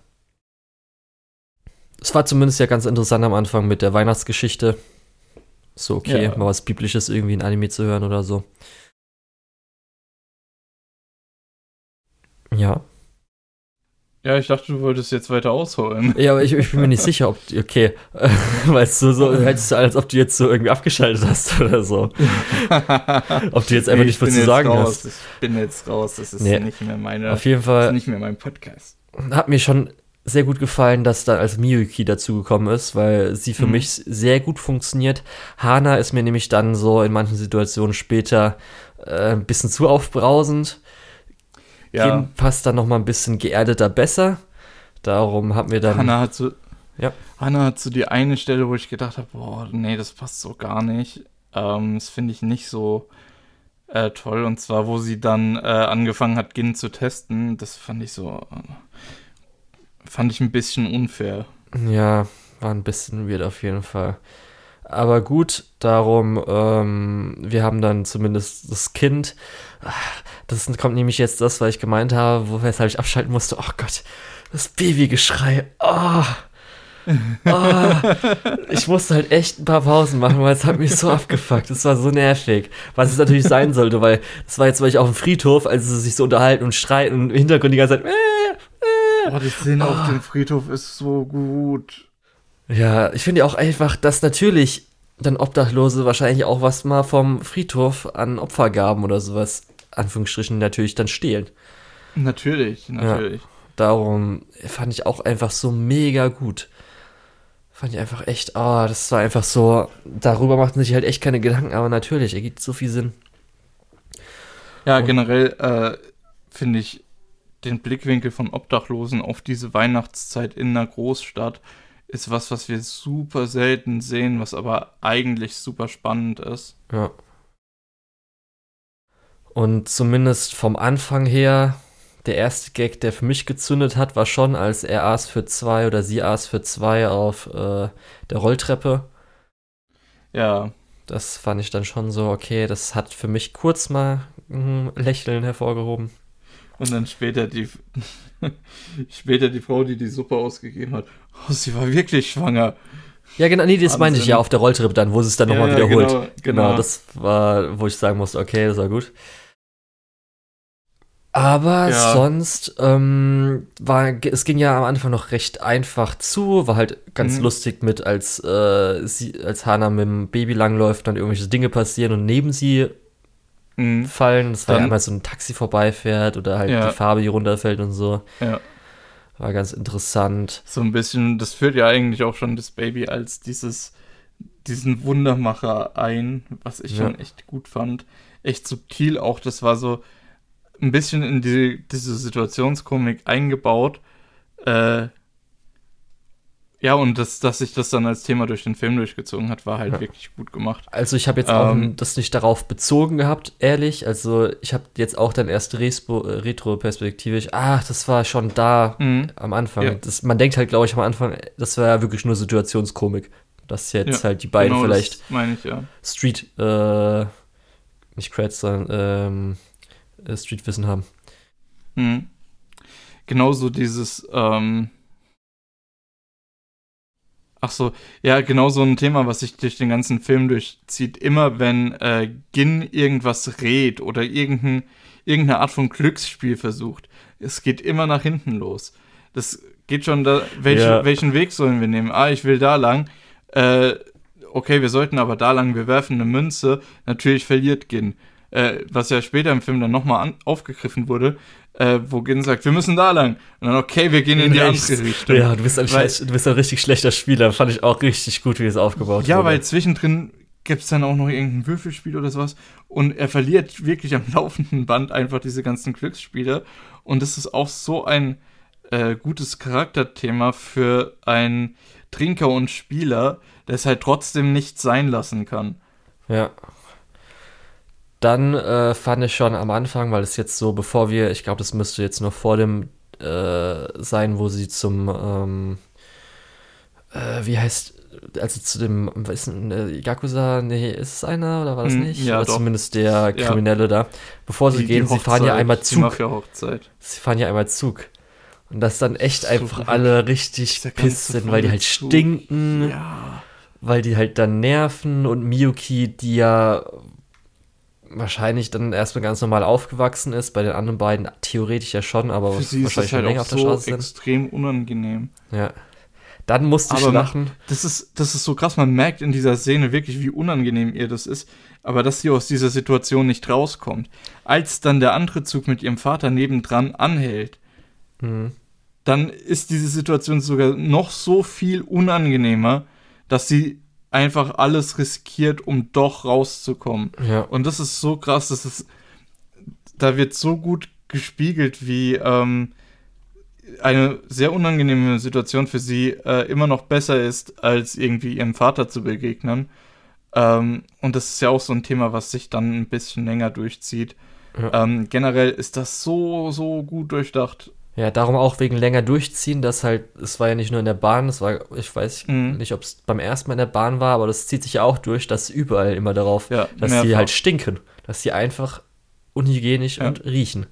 Es war zumindest ja ganz interessant am Anfang mit der Weihnachtsgeschichte. So, okay, ja. mal was Biblisches irgendwie in Anime zu hören oder so. Ja. Ja, ich dachte, du wolltest jetzt weiter ausholen. Ja, aber ich, ich bin mir nicht sicher, ob, okay, weißt du, so, hättest du, als ob du jetzt so irgendwie abgeschaltet hast oder so. ob du jetzt einfach nee, nicht was zu sagen raus. hast. Ich bin jetzt raus, das ist nee, nicht mehr meine, auf jeden Fall, nicht mehr mein Podcast. Hat mir schon sehr gut gefallen, dass da als Miyuki dazugekommen ist, weil sie für mhm. mich sehr gut funktioniert. Hana ist mir nämlich dann so in manchen Situationen später äh, ein bisschen zu aufbrausend ja. Kim passt dann noch mal ein bisschen geerdeter besser. Darum haben wir dann. Hanna hat so, ja. Hanna hat so die eine Stelle, wo ich gedacht habe, boah, nee, das passt so gar nicht. Ähm, das finde ich nicht so äh, toll. Und zwar, wo sie dann äh, angefangen hat, Gin zu testen. Das fand ich so, äh, fand ich ein bisschen unfair. Ja, war ein bisschen weird auf jeden Fall. Aber gut, darum, ähm, wir haben dann zumindest das Kind. Das kommt nämlich jetzt das, was ich gemeint habe, weshalb ich abschalten musste. Oh Gott, das Babygeschrei. Oh. oh, ich musste halt echt ein paar Pausen machen, weil es hat mich so abgefuckt. Das war so nervig. Was es natürlich sein sollte, weil das war jetzt weil ich auf dem Friedhof, als sie sich so unterhalten und streiten und im Hintergrund die ganze Zeit. Äh. Oh, die Szene oh. auf dem Friedhof ist so gut. Ja, ich finde auch einfach, dass natürlich dann Obdachlose wahrscheinlich auch was mal vom Friedhof an Opfergaben oder sowas, Anführungsstrichen, natürlich dann stehlen. Natürlich, natürlich. Ja, darum fand ich auch einfach so mega gut. Fand ich einfach echt, ah, oh, das war einfach so, darüber macht man sich halt echt keine Gedanken, aber natürlich, ergibt so viel Sinn. Ja, Und generell äh, finde ich den Blickwinkel von Obdachlosen auf diese Weihnachtszeit in einer Großstadt ist was, was wir super selten sehen, was aber eigentlich super spannend ist. Ja. Und zumindest vom Anfang her, der erste Gag, der für mich gezündet hat, war schon, als er aß für zwei oder sie aß für zwei auf äh, der Rolltreppe. Ja. Das fand ich dann schon so, okay, das hat für mich kurz mal ein Lächeln hervorgehoben. Und dann später die, später die Frau, die die Suppe ausgegeben hat. Oh, sie war wirklich schwanger. Ja, genau, nee, das meinte ich ja auf der Rolltreppe dann, wo sie es dann ja, nochmal wiederholt. Genau, genau, genau, das war, wo ich sagen musste, okay, das war gut. Aber ja. sonst ähm, war es ging ja am Anfang noch recht einfach zu, war halt ganz mhm. lustig mit, als äh, sie, als Hana mit dem Baby langläuft, dann irgendwelche Dinge passieren und neben sie mhm. fallen. Das war ja einmal so ein Taxi vorbeifährt oder halt ja. die Farbe, die runterfällt und so. Ja. War ganz interessant. So ein bisschen, das führt ja eigentlich auch schon das Baby als dieses, diesen Wundermacher ein, was ich ja. schon echt gut fand. Echt subtil auch, das war so ein bisschen in die, diese Situationskomik eingebaut. Äh, ja, und das, dass sich das dann als Thema durch den Film durchgezogen hat, war halt ja. wirklich gut gemacht. Also ich habe jetzt auch ähm, das nicht darauf bezogen gehabt, ehrlich. Also ich habe jetzt auch dann erst retro-perspektivisch, ach, das war schon da mhm. am Anfang. Ja. Das, man denkt halt, glaube ich, am Anfang, das war ja wirklich nur Situationskomik. Dass jetzt ja, halt die beiden genau vielleicht ich. Street, äh, nicht Creds, sondern ähm, äh, Streetwissen haben. Mhm. genauso dieses, ähm, Ach so, ja, genau so ein Thema, was sich durch den ganzen Film durchzieht. Immer wenn äh, Gin irgendwas rät oder irgendein, irgendeine Art von Glücksspiel versucht, es geht immer nach hinten los. Das geht schon da, welchen, ja. welchen Weg sollen wir nehmen? Ah, ich will da lang. Äh, okay, wir sollten aber da lang, wir werfen eine Münze. Natürlich verliert Gin. Äh, was ja später im Film dann nochmal aufgegriffen wurde äh, wo Gin sagt, wir müssen da lang. Und dann, okay, wir gehen in die andere Richtung. Ja, du bist, ein weil, du bist ein richtig schlechter Spieler. Fand ich auch richtig gut, wie es aufgebaut ja, wurde. Ja, weil zwischendrin gibt es dann auch noch irgendein Würfelspiel oder sowas. Und er verliert wirklich am laufenden Band einfach diese ganzen Glücksspiele. Und das ist auch so ein äh, gutes Charakterthema für einen Trinker und Spieler, der es halt trotzdem nicht sein lassen kann. Ja, dann äh, fand ich schon am Anfang, weil es jetzt so, bevor wir, ich glaube, das müsste jetzt noch vor dem äh, sein, wo sie zum, ähm, äh, wie heißt, also zu dem, was ist denn, äh, Yakuza, nee, ist es einer oder war das hm, nicht? Ja, oder doch. zumindest der Kriminelle ja. da. Bevor sie die, gehen, die sie fahren ja einmal Zug. Sie fahren ja einmal Zug. Und dass dann echt so einfach alle richtig pisst sind, weil die halt Zug. stinken. Ja. Weil die halt dann nerven und Miyuki, die ja wahrscheinlich dann erstmal ganz normal aufgewachsen ist. Bei den anderen beiden theoretisch ja schon, aber Für sie wahrscheinlich ist halt länger auf der so Straße sind. extrem unangenehm. Ja. Dann musste ich lachen. Das ist, das ist so krass, man merkt in dieser Szene wirklich, wie unangenehm ihr das ist, aber dass sie aus dieser Situation nicht rauskommt. Als dann der andere Zug mit ihrem Vater nebendran anhält, mhm. dann ist diese Situation sogar noch so viel unangenehmer, dass sie einfach alles riskiert, um doch rauszukommen. Ja. Und das ist so krass, dass es, da wird so gut gespiegelt, wie ähm, eine sehr unangenehme Situation für sie äh, immer noch besser ist, als irgendwie ihrem Vater zu begegnen. Ähm, und das ist ja auch so ein Thema, was sich dann ein bisschen länger durchzieht. Ja. Ähm, generell ist das so, so gut durchdacht. Ja, darum auch wegen länger durchziehen, dass halt, es war ja nicht nur in der Bahn, es war, ich weiß mhm. nicht, ob es beim ersten Mal in der Bahn war, aber das zieht sich ja auch durch, dass überall immer darauf, ja, dass mehrfach. die halt stinken, dass die einfach unhygienisch ja. und riechen.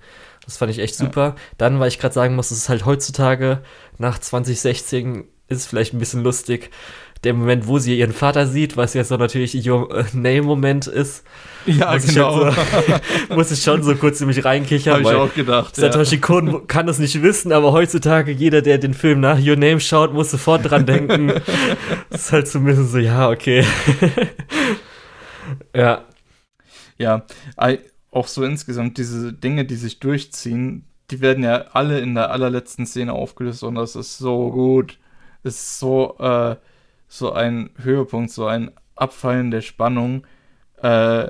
Das fand ich echt super. Ja. Dann, weil ich gerade sagen muss, es ist halt heutzutage nach 2016 ist es vielleicht ein bisschen lustig, der Moment, wo sie ihren Vater sieht, was jetzt so natürlich ihr Name-Moment ist. Ja, muss genau. Ich so, muss ich schon so kurz in mich reinkichern. Habe ich auch gedacht. Satoshi ja. Kon kann das nicht wissen, aber heutzutage jeder, der den Film nach Your Name schaut, muss sofort dran denken. das ist halt zumindest so, ja, okay. ja. Ja, auch so insgesamt diese Dinge, die sich durchziehen, die werden ja alle in der allerletzten Szene aufgelöst und das ist so gut. Das ist so, äh, so ein Höhepunkt, so ein Abfallen der Spannung, äh,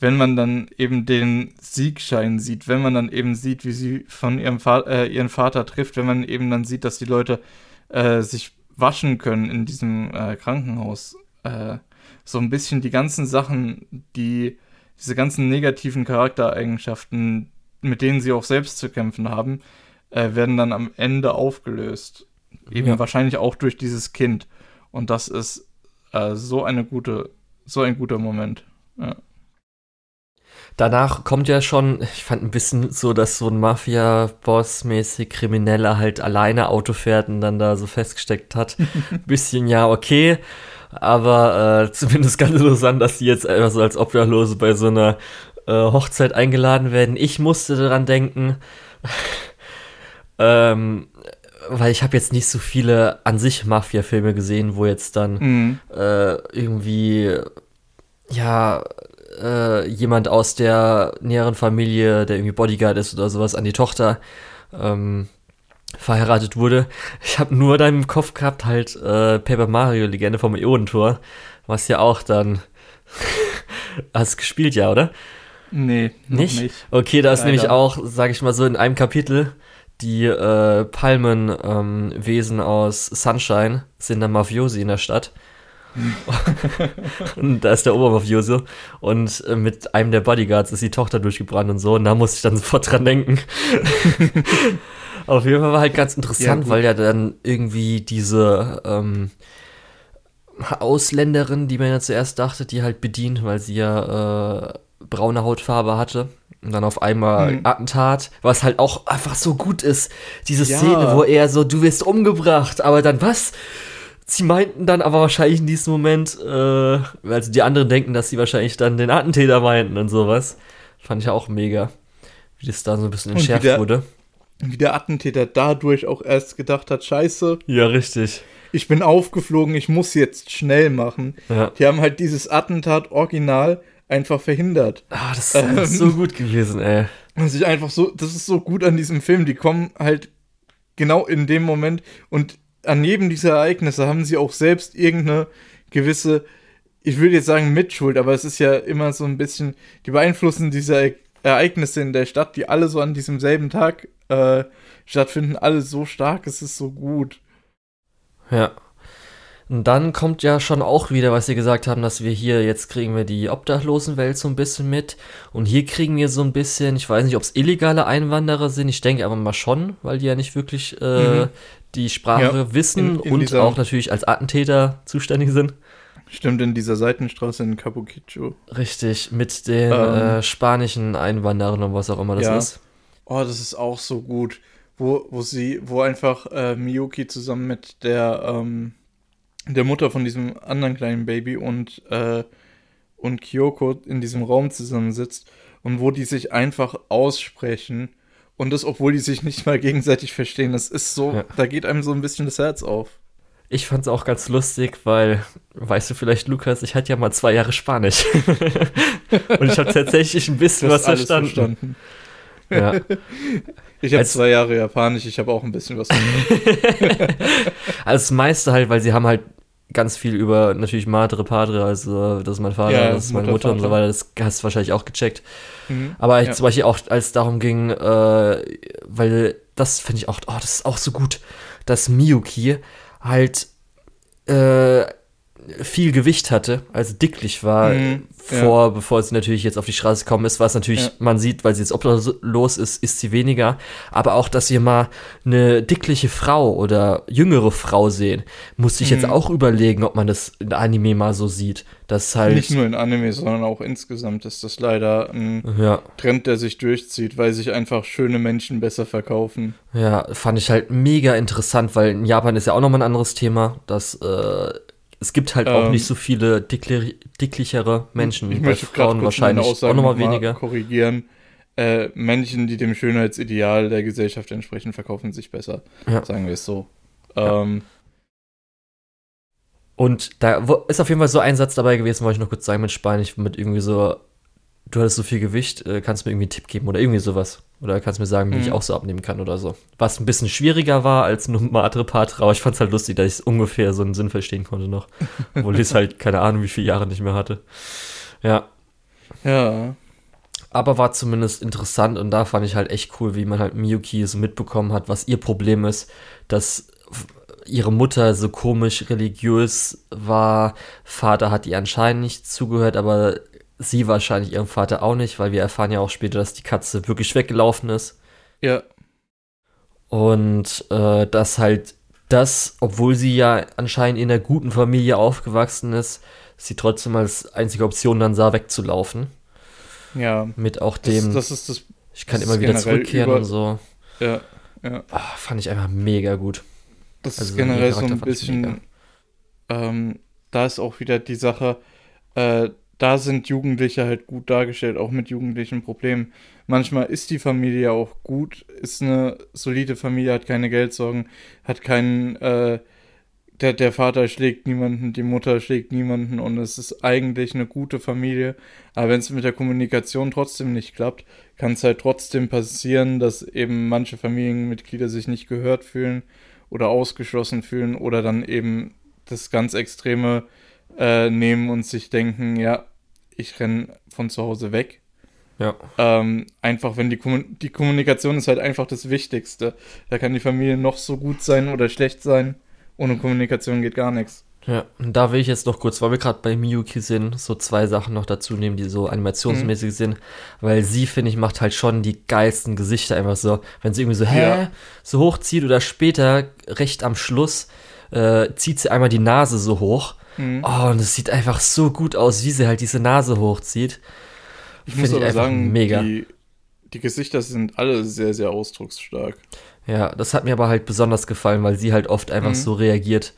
wenn man dann eben den Siegschein sieht, wenn man dann eben sieht, wie sie von ihrem Va äh, ihren Vater trifft, wenn man eben dann sieht, dass die Leute äh, sich waschen können in diesem äh, Krankenhaus. Äh, so ein bisschen die ganzen Sachen, die diese ganzen negativen Charaktereigenschaften, mit denen sie auch selbst zu kämpfen haben, äh, werden dann am Ende aufgelöst. Eben ja. wahrscheinlich auch durch dieses Kind. Und das ist äh, so eine gute, so ein guter Moment. Ja. Danach kommt ja schon, ich fand ein bisschen so, dass so ein Mafia-Boss-mäßig Krimineller halt alleine Auto fährt und dann da so festgesteckt hat. bisschen ja, okay. Aber äh, zumindest ganz interessant, dass die jetzt einfach so als Obdachlose bei so einer äh, Hochzeit eingeladen werden. Ich musste daran denken, ähm, weil ich habe jetzt nicht so viele an sich Mafia-Filme gesehen, wo jetzt dann mhm. äh, irgendwie ja äh, jemand aus der näheren Familie, der irgendwie Bodyguard ist oder sowas, an die Tochter ähm, verheiratet wurde. Ich habe nur da im Kopf gehabt halt äh, Paper Mario Legende vom Ionentor, was ja auch dann hast gespielt ja, oder? Nee, nicht? nicht. Okay, da ist nämlich auch, sage ich mal so, in einem Kapitel die äh, Palmenwesen ähm, aus Sunshine sind dann Mafiosi in der Stadt. und da ist der Obermafioso und äh, mit einem der Bodyguards ist die Tochter durchgebrannt und so und da musste ich dann sofort dran denken. Auf jeden Fall war halt ganz interessant, ja, weil ja dann irgendwie diese ähm, Ausländerin, die man ja zuerst dachte, die halt bedient, weil sie ja äh, braune Hautfarbe hatte, Und dann auf einmal Mhm. Attentat, was halt auch einfach so gut ist. Diese Ja. Szene, wo er so, du wirst umgebracht, aber dann was? Sie meinten dann aber wahrscheinlich in diesem Moment, äh, also die anderen denken, dass sie wahrscheinlich dann den Attentäter meinten und sowas. Fand ich auch mega, wie das da so ein bisschen entschärft der- wurde. Wie der Attentäter dadurch auch erst gedacht hat, scheiße, Ja, richtig. ich bin aufgeflogen, ich muss jetzt schnell machen. Ja. Die haben halt dieses Attentat original einfach verhindert. Ah, das ist einfach so gut gewesen, ey. Und sich einfach so, das ist so gut an diesem Film, die kommen halt genau in dem Moment und an jedem dieser Ereignisse haben sie auch selbst irgendeine gewisse, ich würde jetzt sagen Mitschuld, aber es ist ja immer so ein bisschen, die beeinflussen diese Ereignisse in der Stadt, die alle so an diesem selben Tag äh, stattfinden, alle so stark, es ist so gut. Ja. Und dann kommt ja schon auch wieder, was sie gesagt haben, dass wir hier, jetzt kriegen wir die Obdachlosenwelt so ein bisschen mit. Und hier kriegen wir so ein bisschen, ich weiß nicht, ob es illegale Einwanderer sind, ich denke aber mal schon, weil die ja nicht wirklich äh, Mhm. die Sprache Ja, wissen in- in und auch natürlich als Attentäter zuständig sind. Stimmt, in dieser Seitenstraße in Capuquicho. Richtig, mit den Ähm. äh, spanischen Einwanderern und was auch immer das Ja. ist. Oh, das ist auch so gut. Wo, wo sie, wo einfach äh, Miyuki zusammen mit der, ähm, der Mutter von diesem anderen kleinen Baby und, äh, und Kyoko in diesem Raum zusammensitzt und wo die sich einfach aussprechen. Und das, obwohl die sich nicht mal gegenseitig verstehen. Das ist so, Ja. da geht einem so ein bisschen das Herz auf. Ich fand's auch ganz lustig, weil, weißt du vielleicht, Lukas, ich hatte ja mal zwei Jahre Spanisch. und ich habe tatsächlich ein bisschen was verstanden. verstanden. Ja. Ich habe zwei Jahre Japanisch, ich habe auch ein bisschen was. Also das meiste halt, weil sie haben halt ganz viel über natürlich Madre Padre, also das ist mein Vater, Ja, das ist meine Mutter, Mutter und so weiter, das hast du wahrscheinlich auch gecheckt. Mhm. Aber Ja. zum Beispiel auch, als es darum ging, äh, weil das finde ich auch, oh, das ist auch so gut, dass Miyuki halt äh, viel Gewicht hatte, also dicklich war, Mhm, vor, bevor sie natürlich jetzt auf die Straße gekommen ist, was natürlich Ja. man sieht, weil sie jetzt obdachlos ist, ist sie weniger, aber auch, dass wir mal eine dickliche Frau oder jüngere Frau sehen, musste ich jetzt Mhm. auch überlegen, ob man das in Anime mal so sieht, dass halt, Nicht nur in Anime, sondern auch insgesamt ist das leider ein ja, Trend, der sich durchzieht, weil sich einfach schöne Menschen besser verkaufen. Ja, fand ich halt mega interessant, weil in Japan ist ja auch nochmal ein anderes Thema, dass äh, es gibt halt auch Ähm, nicht so viele dickli dicklichere Menschen. Ich möchte Frauen wahrscheinlich auch nochmal noch mal weniger. korrigieren. Äh, Menschen, die dem Schönheitsideal der Gesellschaft entsprechen, verkaufen sich besser. Ja. Sagen wir es so. Ja. Ähm, Und da ist auf jeden Fall so ein Satz dabei gewesen, wollte ich noch kurz sagen mit Spanisch, mit irgendwie so, du hattest so viel Gewicht, äh, kannst du mir irgendwie einen Tipp geben oder irgendwie sowas. Oder kannst du mir sagen, wie ich Mhm. auch so abnehmen kann oder so. Was ein bisschen schwieriger war als nur Madre Patra, aber ich fand's halt lustig, dass ich ungefähr so einen Sinn verstehen konnte noch. Obwohl ich es halt keine Ahnung, wie viele Jahre nicht mehr hatte. Ja, ja. Aber war zumindest interessant und da fand ich halt echt cool, wie man halt Miyuki so mitbekommen hat, was ihr Problem ist, dass ihre Mutter so komisch religiös war, Vater hat ihr anscheinend nicht zugehört, aber sie wahrscheinlich ihrem Vater auch nicht, weil wir erfahren ja auch später, dass die Katze wirklich weggelaufen ist Ja. und äh, dass halt das, obwohl sie ja anscheinend in einer guten Familie aufgewachsen ist, sie trotzdem als einzige Option dann sah, wegzulaufen. Ja. Mit auch Das, dem das ist das. Ich kann Das immer wieder zurückkehren über- und so. Ja. Ja. Ah, fand ich einfach mega gut. Das Also ist generell so ein bisschen. Ähm, da ist auch wieder die Sache, äh, da sind Jugendliche halt gut dargestellt, auch mit jugendlichen Problemen. Manchmal ist die Familie auch gut, ist eine solide Familie, hat keine Geldsorgen, hat keinen, äh, der, der Vater schlägt niemanden, die Mutter schlägt niemanden und es ist eigentlich eine gute Familie. Aber wenn es mit der Kommunikation trotzdem nicht klappt, kann es halt trotzdem passieren, dass eben manche Familienmitglieder sich nicht gehört fühlen oder ausgeschlossen fühlen oder dann eben das ganz Extreme äh, nehmen und sich denken, ja, ich renn von zu Hause weg. Ja. Ähm, einfach, wenn die, Kommun die Kommunikation ist halt einfach das Wichtigste. Da kann die Familie noch so gut sein oder schlecht sein. Ohne Kommunikation geht gar nichts. Ja, und da will ich jetzt noch kurz, weil wir gerade bei Miyuki sind, so zwei Sachen noch dazu nehmen, die so animationsmäßig sind. Weil sie, finde ich, macht halt schon die geilsten Gesichter einfach so. Wenn sie irgendwie so, hä, Ja. so hochzieht oder später, recht am Schluss, äh, zieht sie einmal die Nase so hoch. Mhm. Oh, und es sieht einfach so gut aus, wie sie halt diese Nase hochzieht. Ich Find muss ich aber einfach sagen, mega. Die, die Gesichter sind alle sehr, sehr ausdrucksstark. Ja, das hat mir aber halt besonders gefallen, weil sie halt oft einfach mhm. so reagiert.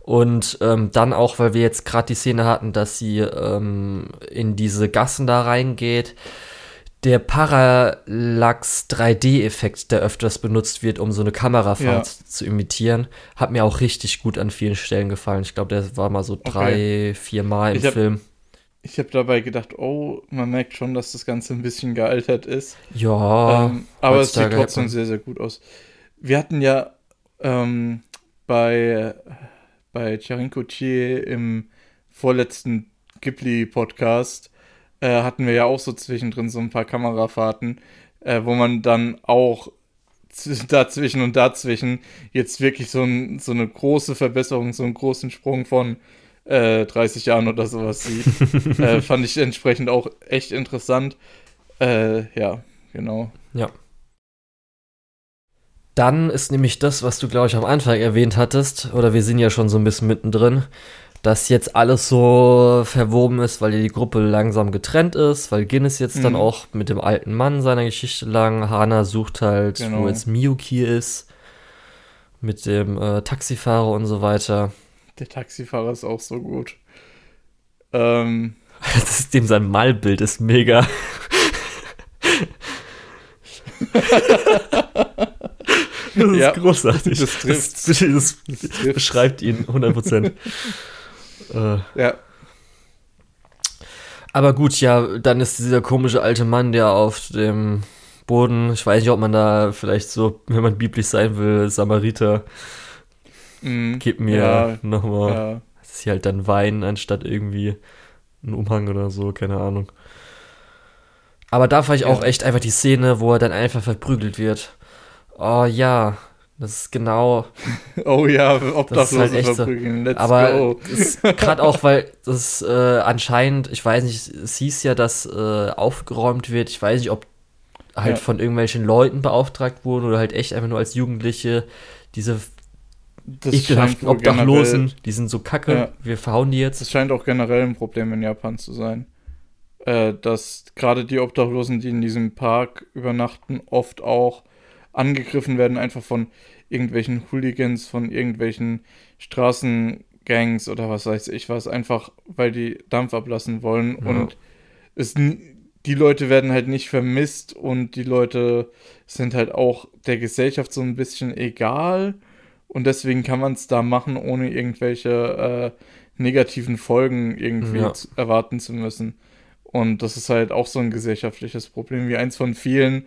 Und ähm, dann auch, weil wir jetzt gerade die Szene hatten, dass sie ähm, in diese Gassen da reingeht. Der Parallax 3D-Effekt, der öfters benutzt wird, um so eine Kamerafahrt ja. zu imitieren, hat mir auch richtig gut an vielen Stellen gefallen. Ich glaube, der war mal so drei, okay. vier Mal im ich hab, Film. Ich habe dabei gedacht, oh, man merkt schon, dass das Ganze ein bisschen gealtert ist. Ja. Ähm, aber es sieht trotzdem sehr, sehr gut aus. Wir hatten ja ähm, bei, bei Charinko Chie im vorletzten Ghibli-Podcast äh, hatten wir ja auch so zwischendrin so ein paar Kamerafahrten, äh, wo man dann auch dazwischen und dazwischen jetzt wirklich so, ein, so eine große Verbesserung, so einen großen Sprung von äh, 30 Jahren oder sowas sieht. äh, fand ich entsprechend auch echt interessant. Äh, ja, genau. Ja. Dann ist nämlich das, was du, glaube ich, am Anfang erwähnt hattest, oder wir sind ja schon so ein bisschen mittendrin, dass jetzt alles so verwoben ist, weil die Gruppe langsam getrennt ist, weil Guinness jetzt mhm. dann auch mit dem alten Mann seiner Geschichte lang, Hana sucht halt, genau. wo jetzt Miyuki ist, mit dem äh, Taxifahrer und so weiter. Der Taxifahrer ist auch so gut. Ähm. Das ist dem sein Malbild ist mega. das ist ja, großartig. Das. Das, das, das beschreibt ihn 100%. äh. Ja. Aber gut, ja, dann ist dieser komische alte Mann, der auf dem Boden, ich weiß nicht, ob man da vielleicht so, wenn man biblisch sein will, Samariter Mhm. Gib mir ja, nochmal. Ja. Das ist hier halt dann Wein anstatt irgendwie ein Umhang oder so, keine Ahnung. Aber da war ich ja. auch echt einfach die Szene, wo er dann einfach verprügelt wird. Oh ja, das ist genau. oh ja, obdachlos halt verprügeln. Let's Aber gerade auch, weil das äh, anscheinend, ich weiß nicht, es hieß ja, dass äh, aufgeräumt wird. Ich weiß nicht, ob halt ja. von irgendwelchen Leuten beauftragt wurden oder halt echt einfach nur als Jugendliche diese das ekelhaften Obdachlosen, generell, die sind so kacke, ja, wir verhauen die jetzt. Das scheint auch generell ein Problem in Japan zu sein. Äh, dass gerade die Obdachlosen, die in diesem Park übernachten, oft auch angegriffen werden, einfach von irgendwelchen Hooligans, von irgendwelchen Straßengangs oder was weiß ich was, einfach weil die Dampf ablassen wollen ja. und es die Leute werden halt nicht vermisst und die Leute sind halt auch der Gesellschaft so ein bisschen egal und deswegen kann man es da machen, ohne irgendwelche äh, negativen Folgen irgendwie ja. zu, erwarten zu müssen. Und das ist halt auch so ein gesellschaftliches Problem, wie eins von vielen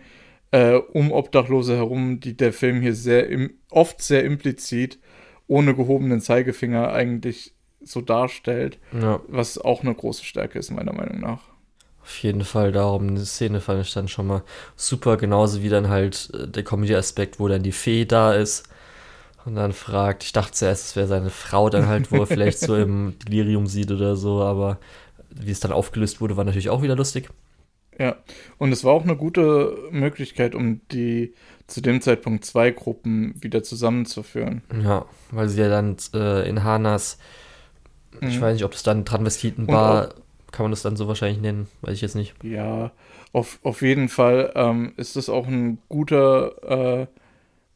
äh, um Obdachlose herum, die der Film hier sehr im, oft sehr implizit ohne gehobenen Zeigefinger eigentlich so darstellt, ja. was auch eine große Stärke ist, meiner Meinung nach. Auf jeden Fall darum, eine Szene fand ich dann schon mal super, genauso wie dann halt äh, der Comedy-Aspekt, wo dann die Fee da ist und dann fragt, ich dachte zuerst, es wäre seine Frau dann halt, wo er vielleicht so im Delirium sieht oder so, aber wie es dann aufgelöst wurde, war natürlich auch wieder lustig. Ja, und es war auch eine gute Möglichkeit, um die zu dem Zeitpunkt zwei Gruppen wieder zusammenzuführen. Ja, weil sie ja dann äh, in Hanas, mhm. ich weiß nicht, ob es dann Transvestiten war, kann man das dann so wahrscheinlich nennen, weiß ich jetzt nicht. Ja, auf, auf jeden Fall ähm, ist das auch ein guter äh,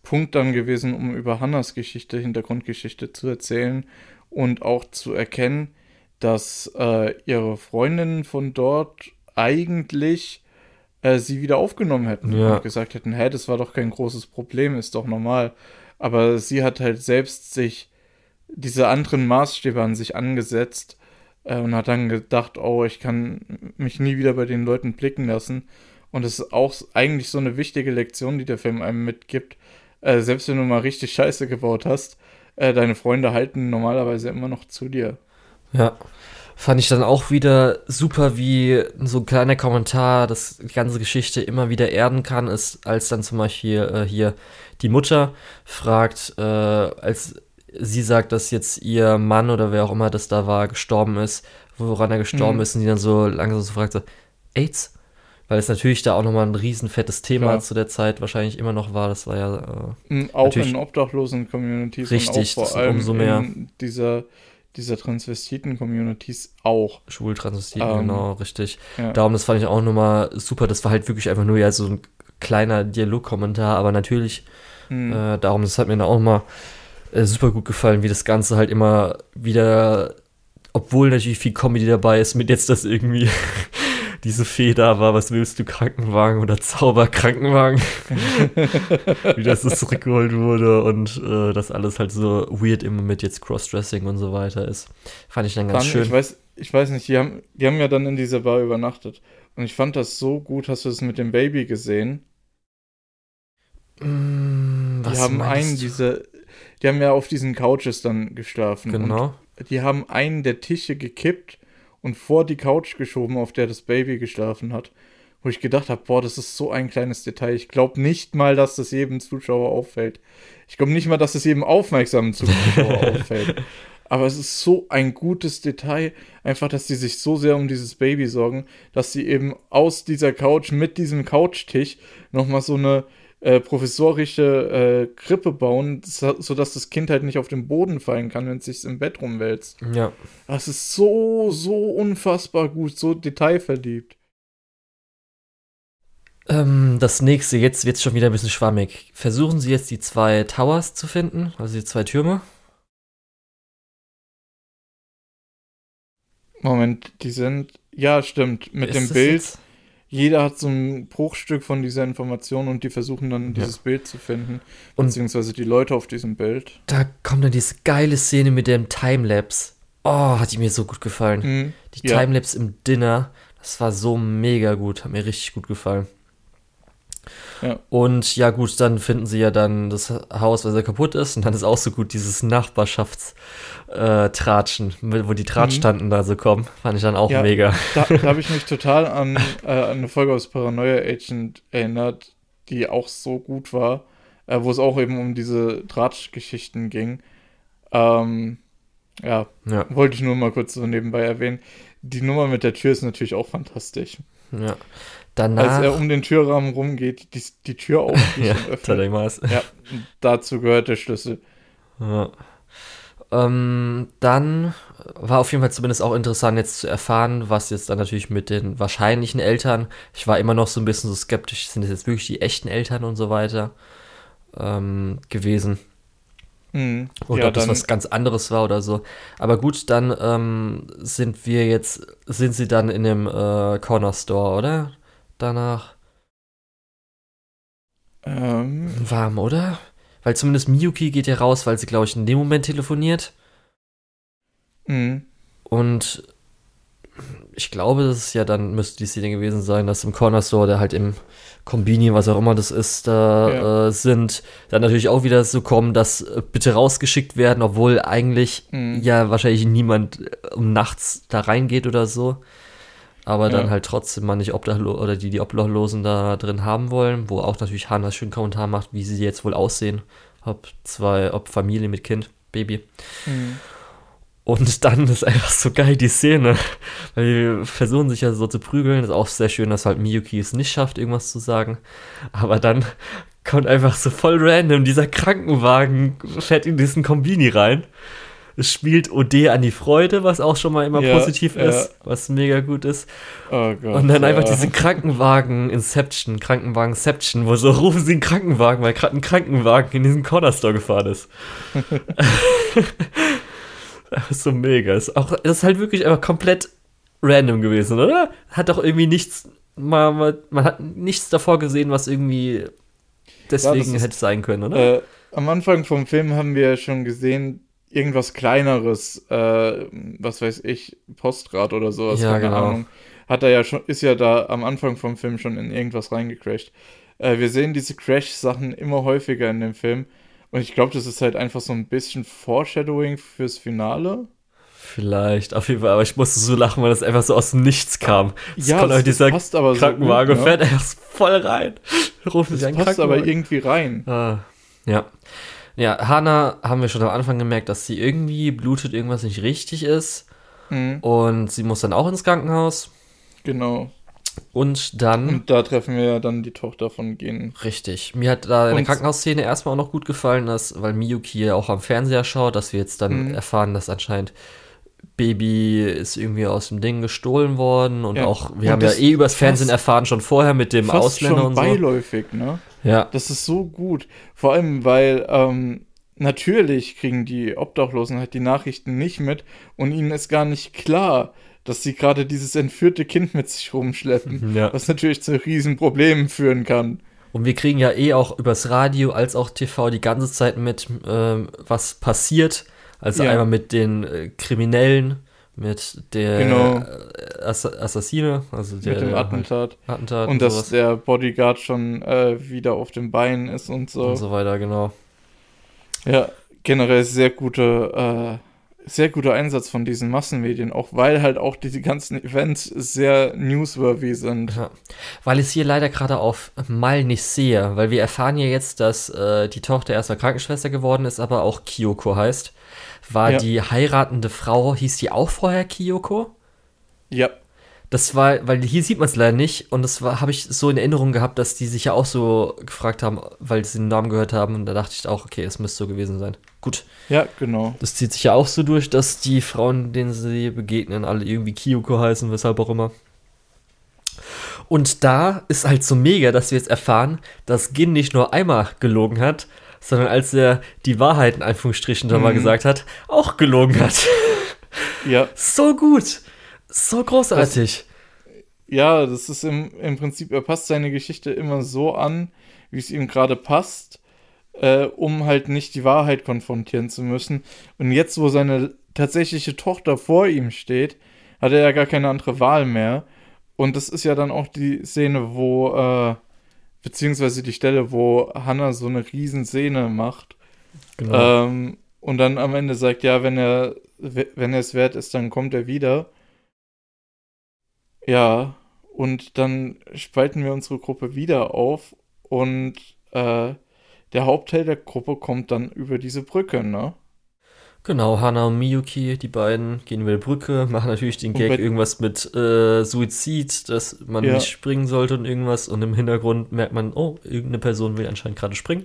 Punkt dann gewesen, um über Hannas Geschichte, Hintergrundgeschichte zu erzählen und auch zu erkennen, dass äh, ihre Freundinnen von dort eigentlich äh, sie wieder aufgenommen hätten ja. und gesagt hätten, hä, das war doch kein großes Problem, ist doch normal. Aber sie hat halt selbst sich diese anderen Maßstäbe an sich angesetzt äh, und hat dann gedacht, oh, ich kann mich nie wieder bei den Leuten blicken lassen. Und es ist auch eigentlich so eine wichtige Lektion, die der Film einem mitgibt, äh, selbst wenn du mal richtig Scheiße gebaut hast, äh, deine Freunde halten normalerweise immer noch zu dir. Ja. Fand ich dann auch wieder super, wie so ein kleiner Kommentar das die ganze Geschichte immer wieder erden kann, ist, als dann zum Beispiel äh, hier die Mutter fragt, äh, als sie sagt, dass jetzt ihr Mann oder wer auch immer das da war, gestorben ist, woran er gestorben mhm. ist, und die dann so langsam so fragt, so, AIDS? weil es natürlich da auch nochmal ein riesen fettes Thema Klar. zu der Zeit wahrscheinlich immer noch war. Das war ja. Äh, auch in obdachlosen Communities richtig, und auch vor allem umso mehr. in dieser, dieser Transvestiten-Communities auch. Schwul-Transvestiten, Ähm, genau, richtig. Ja. Darum, das fand ich auch nochmal super. Das war halt wirklich einfach nur ja so ein kleiner Dialogkommentar, aber natürlich, Hm. äh, darum, das hat mir dann auch mal äh, super gut gefallen, wie das Ganze halt immer wieder, obwohl natürlich viel Comedy dabei ist, mit jetzt das irgendwie diese Fee da war, was willst du, Krankenwagen oder Zauberkrankenwagen? wie das so zurückgeholt wurde und äh, das alles halt so weird immer mit jetzt Crossdressing und so weiter ist. Fand ich dann ganz Fand- schön. Ich weiß, ich weiß nicht, die haben, die haben ja dann in dieser Bar übernachtet. Und ich fand das so gut. Hast du das mit dem Baby gesehen? Mm, Die haben einen du? diese, die haben ja auf diesen Couches dann geschlafen. Genau. Die haben einen der Tische gekippt und vor die Couch geschoben, auf der das Baby geschlafen hat. Wo ich gedacht habe, boah, das ist so ein kleines Detail. Ich glaube nicht mal, dass das jedem Zuschauer auffällt. Ich glaube nicht mal, dass es jedem aufmerksamen Zuschauer auffällt. Aber es ist so ein gutes Detail, einfach, dass die sich so sehr um dieses Baby sorgen, dass sie eben aus dieser Couch mit diesem Couchtisch nochmal so eine äh, professorische äh, Krippe bauen, so- sodass das Kind halt nicht auf den Boden fallen kann, wenn es sich im Bett rumwälzt. Ja. Das ist so, so unfassbar gut, so detailverliebt. Ähm, das nächste, jetzt wird es schon wieder ein bisschen schwammig. Versuchen Sie jetzt die zwei Towers zu finden, also die zwei Türme. Moment, die sind. Ja, stimmt. Mit Ist dem Bild. jetzt- Jeder hat so ein Bruchstück von dieser Information und die versuchen dann Ja. dieses Bild zu finden. Und- beziehungsweise die Leute auf diesem Bild. Da kommt dann diese geile Szene mit dem Timelapse. Oh, hat die mir so gut gefallen. Mhm. Die Ja. Timelapse im Dinner, das war so mega gut, hat mir richtig gut gefallen. Ja. Und ja gut, dann finden sie ja dann das Haus, was ja kaputt ist. Und dann ist auch so gut dieses Nachbarschaftstratschen, wo die Tratschtanten da so kommen. Fand ich dann auch Mhm. Ja. mega. Da, da habe ich mich total an, äh, an eine Folge aus Paranoia Agent erinnert, die auch so gut war, äh, wo es auch eben um diese Drahtgeschichten ging. Ähm, ja, Ja, wollte ich nur mal kurz so nebenbei erwähnen. Die Nummer mit der Tür ist natürlich auch fantastisch. ja. Als Danach. er um den Türrahmen rumgeht, die, die Tür aufschließt ja, und öffnet. Ja, dazu gehört der Schlüssel. Ja. Ähm, dann war auf jeden Fall zumindest auch interessant jetzt zu erfahren, was jetzt dann natürlich mit den wahrscheinlichen Eltern. Ich war immer noch so ein bisschen so skeptisch, sind das jetzt wirklich die echten Eltern und so weiter ähm, gewesen. Mhm. Oder ja, ob das was ganz anderes war oder so. Aber gut, dann ähm, sind wir jetzt, sind sie dann in dem äh, Corner Store, oder? Danach. ähm, Warm, oder? Weil zumindest Miyuki geht ja raus, weil sie, glaube ich, in dem Moment telefoniert. mhm. Und ich glaube, das ist ja dann, müsste die Szene gewesen sein, dass im Corner Store, der halt im Kombini, was auch immer das ist, da Ja. äh, sind, dann natürlich auch wieder so kommen, dass äh, bitte rausgeschickt werden, obwohl eigentlich Mhm. ja wahrscheinlich niemand äh, um nachts da reingeht oder so. Aber dann Ja. halt trotzdem man nicht Obdachlo oder die die Obdachlosen da drin haben wollen, wo auch natürlich Hannah schön Kommentar macht, wie sie jetzt wohl aussehen. Ob zwei, ob Familie mit Kind, Baby. Mhm. Und dann ist einfach so geil die Szene, weil die versuchen sich ja so zu prügeln. Ist auch sehr schön, dass halt Miyuki es nicht schafft, irgendwas zu sagen. Aber dann kommt einfach so voll random dieser Krankenwagen, fährt in diesen Kombini rein. Es spielt OD an die Freude, was auch schon mal immer Ja, positiv ja. ist, was mega gut ist. Oh Gott. Und dann einfach ja. diese Krankenwagen-Inception, Krankenwagen-Ception, wo so rufen sie einen Krankenwagen, weil gerade ein Krankenwagen in diesen Corner Store gefahren ist. das ist so mega. Ist auch, das ist halt wirklich einfach komplett random gewesen, oder? Hat doch irgendwie nichts, man, man, hat nichts davor gesehen, was irgendwie deswegen ist- hätte sein können, oder? Äh, am Anfang vom Film haben wir ja schon gesehen, irgendwas kleineres, äh, was weiß ich, Postrad oder sowas, Ja, keine genau. Ahnung. Hat er ja schon, ist ja da am Anfang vom Film schon in irgendwas reingecrashed. Äh, wir sehen diese Crash-Sachen immer häufiger in dem Film. Und ich glaube, das ist halt einfach so ein bisschen Foreshadowing fürs Finale. Vielleicht, auf jeden Fall, aber ich musste so lachen, weil das einfach so aus dem Nichts kam. Es kommt das, dieser passt aber so Krankenwagen gut, fährt ne? einfach voll rein. Rufen Das passt aber irgendwie rein. Ah, ja. Ja, Hannah haben wir schon am Anfang gemerkt, dass sie irgendwie blutet, irgendwas nicht richtig ist. Mhm, Und sie muss dann auch ins Krankenhaus. genau. Und dann, Und da treffen wir ja dann die Tochter von Gen. richtig, mir hat da in der Krankenhausszene erstmal auch noch gut gefallen, dass, weil Miyuki ja auch am Fernseher schaut, dass wir jetzt dann Mhm. erfahren, dass anscheinend Baby ist irgendwie aus dem Ding gestohlen worden und Ja. auch, wir Und haben ja eh übers Fernsehen erfahren, schon vorher mit dem Ausländer schon und so. beiläufig, ne? Ja, Das ist so gut. Vor allem, weil ähm, natürlich kriegen die Obdachlosen halt die Nachrichten nicht mit und ihnen ist gar nicht klar, dass sie gerade dieses entführte Kind mit sich rumschleppen. Ja. Was natürlich zu riesen Problemen führen kann. und wir kriegen ja eh auch übers Radio als auch TV die ganze Zeit mit, ähm, was passiert. Also Ja. einmal mit den äh, Kriminellen, mit der Genau. äh, Ass Assassine, also der mit dem halt Attentat. Attentat Und dass sowas. der Bodyguard schon äh, wieder auf den Beinen ist und so. und so weiter, genau. Ja, generell sehr gute, äh, sehr guter Einsatz von diesen Massenmedien, auch weil halt auch diese ganzen Events sehr newsworthy sind. Ja. Weil ich es hier leider gerade auf Mal nicht sehe, weil wir erfahren ja jetzt, dass äh, die Tochter erstmal Krankenschwester geworden ist, aber auch Kyoko heißt. War Ja. die heiratende Frau, hieß die auch vorher Kyoko? Ja, Das war, weil hier sieht man es leider nicht und das war, habe ich so in Erinnerung gehabt, dass die sich ja auch so gefragt haben, weil sie den Namen gehört haben und da dachte ich auch, okay, es müsste so gewesen sein. Gut, ja, genau. das zieht sich ja auch so durch, dass die Frauen, denen sie begegnen, alle irgendwie Kyoko heißen, weshalb auch immer. Und da ist halt so mega, dass wir jetzt erfahren, dass Gin nicht nur einmal gelogen hat, sondern als er die Wahrheit in Anführungsstrichen da mal Mhm. gesagt hat, auch gelogen hat. Ja, so gut. So großartig. ja, das ist im, im Prinzip, er passt seine Geschichte immer so an, wie es ihm gerade passt, äh, um halt nicht die Wahrheit konfrontieren zu müssen. Und jetzt, wo seine tatsächliche Tochter vor ihm steht, hat er ja gar keine andere Wahl mehr. Und das ist ja dann auch die Szene, wo, äh, beziehungsweise die Stelle, wo Hannah so eine riesen Szene macht. Genau. Ähm, und dann am Ende sagt, ja, wenn er, wenn er es wert ist, dann kommt er wieder. Ja, und dann spalten wir unsere Gruppe wieder auf und äh, der Hauptteil der Gruppe kommt dann über diese Brücke, ne? Genau, Hana und Miyuki, die beiden, gehen über die Brücke, machen natürlich den Und Gag irgendwas mit äh, Suizid, dass man Ja. nicht springen sollte und irgendwas. Und im Hintergrund merkt man, oh, irgendeine Person will anscheinend gerade springen.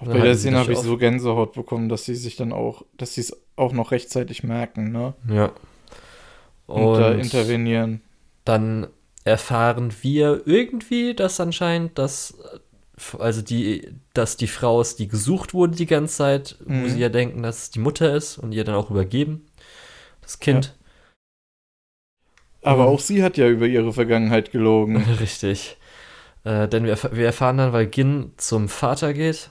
Und Bei der Szene habe ich so Gänsehaut bekommen, dass sie sich dann auch, dass sie es auch noch rechtzeitig merken, ne? Ja. Und, da intervenieren. dann erfahren wir irgendwie, dass anscheinend, dass also die, dass die Frau ist, die gesucht wurde die ganze Zeit, wo Mhm. sie ja denken, dass es die Mutter ist und ihr dann auch übergeben. Das Kind. Aber Mhm. auch sie hat ja über ihre Vergangenheit gelogen. Richtig. Äh, denn wir, wir erfahren dann, weil Gin zum Vater geht,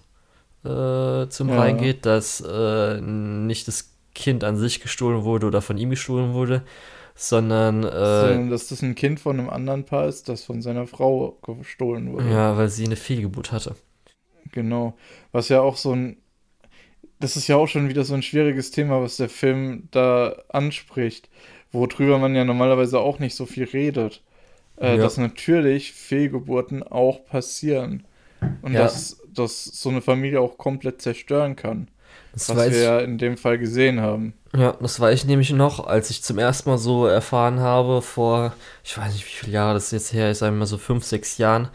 äh, zum Ja. Rhein geht, dass äh, nicht das Kind an sich gestohlen wurde oder von ihm gestohlen wurde, sondern äh, Sondern, dass das ein Kind von einem anderen Paar ist, das von seiner Frau gestohlen wurde. ja, weil sie eine Fehlgeburt hatte. Genau. Was ja auch so ein. Das ist ja auch schon wieder so ein schwieriges Thema, was der Film da anspricht, worüber man ja normalerweise auch nicht so viel redet. Äh, Ja. Dass natürlich Fehlgeburten auch passieren. Und Ja. dass, dass so eine Familie auch komplett zerstören kann. Das was weiß wir ja in dem Fall gesehen haben. Ja, das war ich nämlich noch, als ich zum ersten Mal so erfahren habe, vor, ich weiß nicht, wie viele Jahre das jetzt her ist, sagen wir mal so fünf, sechs Jahren,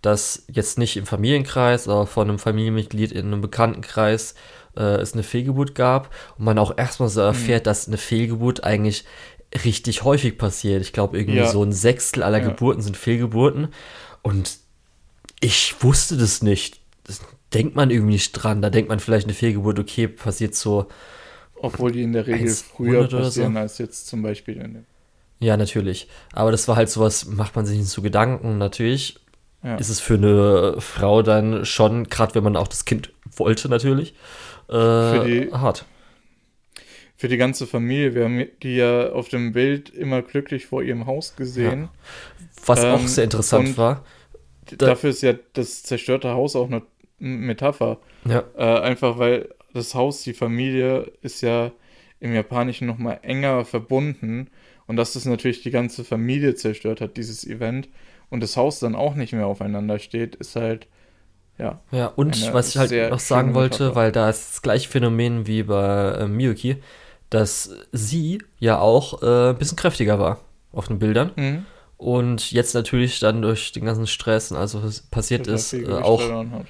dass jetzt nicht im Familienkreis, aber von einem Familienmitglied in einem Bekanntenkreis äh, es eine Fehlgeburt gab und man auch erstmal so erfährt, dass eine Fehlgeburt eigentlich richtig häufig passiert. Ich glaube, irgendwie Ja. so ein Sechstel aller Ja. Geburten sind Fehlgeburten und ich wusste das nicht. Das denkt man irgendwie nicht dran. Da denkt man vielleicht eine Fehlgeburt, okay, passiert so Obwohl die in der Regel 100 früher oder so. passieren als jetzt zum Beispiel in dem. Ja, natürlich. Aber das war halt sowas, macht man sich nicht so Gedanken. Natürlich Ja. ist es für eine Frau dann schon, gerade wenn man auch das Kind wollte, natürlich, äh, Für die- hart. Für die ganze Familie. Wir haben die ja auf dem Bild immer glücklich vor ihrem Haus gesehen. Was Ähm, auch sehr interessant war. Da- Dafür ist ja das zerstörte Haus auch eine Metapher. Ja, Äh, einfach weil das Haus, die Familie, ist ja im Japanischen nochmal enger verbunden. Und dass das natürlich die ganze Familie zerstört hat, dieses Event. Und das Haus dann auch nicht mehr aufeinander steht, ist halt, ja. ja. Und was ich halt noch sagen wollte, Metapher. weil da ist das gleiche Phänomen wie bei äh, Miyuki, dass sie ja auch äh, ein bisschen kräftiger war auf den Bildern. Mhm. Und jetzt natürlich dann durch den ganzen Stress und also was passiert ist, äh, auch hat.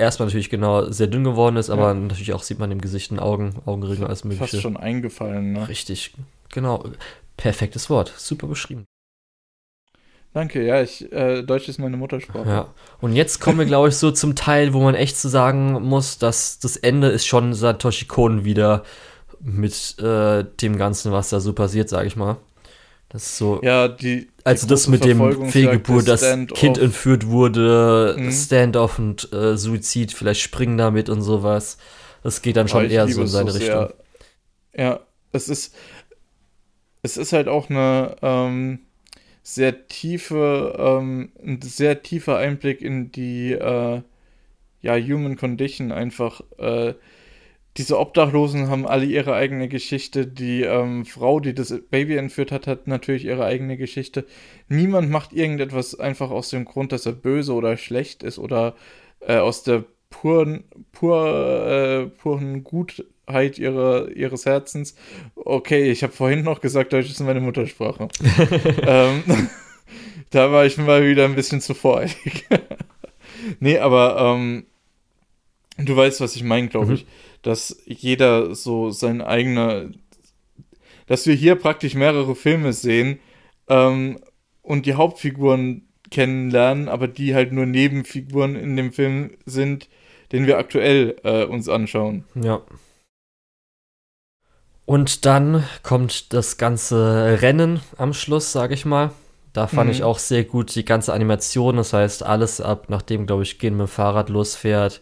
Erstmal natürlich genau sehr dünn geworden ist, aber ja. natürlich auch sieht man im Gesicht, in Augen, Augenringe, alles mögliche. Fast schon eingefallen, ne? Richtig, genau. Perfektes Wort, super beschrieben. Danke, ja, ich, äh, Deutsch ist meine Muttersprache. Ja, und jetzt kommen wir, glaube ich, so zum Teil, wo man echt zu so sagen muss, dass das Ende ist schon Satoshi Kon wieder mit äh, dem Ganzen, was da so passiert, sage ich mal. Das ist so. Ja, die. Also das mit dem Fehlgeburt, dass Kind entführt wurde, mhm. Standoff und äh, Suizid, vielleicht springen damit und sowas. Das geht dann schon eher so in seine so Richtung. Ja, es ist. Es ist halt auch eine ähm, sehr tiefe, ähm, ein sehr tiefer Einblick in die äh, ja, Human Condition einfach. Äh, diese Obdachlosen haben alle ihre eigene Geschichte. Die ähm, Frau, die das Baby entführt hat, hat natürlich ihre eigene Geschichte. Niemand macht irgendetwas einfach aus dem Grund, dass er böse oder schlecht ist oder äh, aus der puren, pur, äh, puren Gutheit ihre, ihres Herzens. Okay, ich habe vorhin noch gesagt, Deutsch ist meine Muttersprache. ähm, da war ich mal wieder ein bisschen zu voreilig. nee, aber ähm, du weißt, was ich meine, glaube mhm. Dass jeder so sein eigener, dass wir hier praktisch mehrere Filme sehen ähm, und die Hauptfiguren kennenlernen, aber die halt nur Nebenfiguren in dem Film sind, den wir aktuell äh, uns anschauen. Ja. Und dann kommt das ganze Rennen am Schluss, sage ich mal. Da fand mhm. ich auch sehr gut die ganze Animation. Das heißt, alles ab, nachdem, glaube ich, Gehen mit dem Fahrrad losfährt,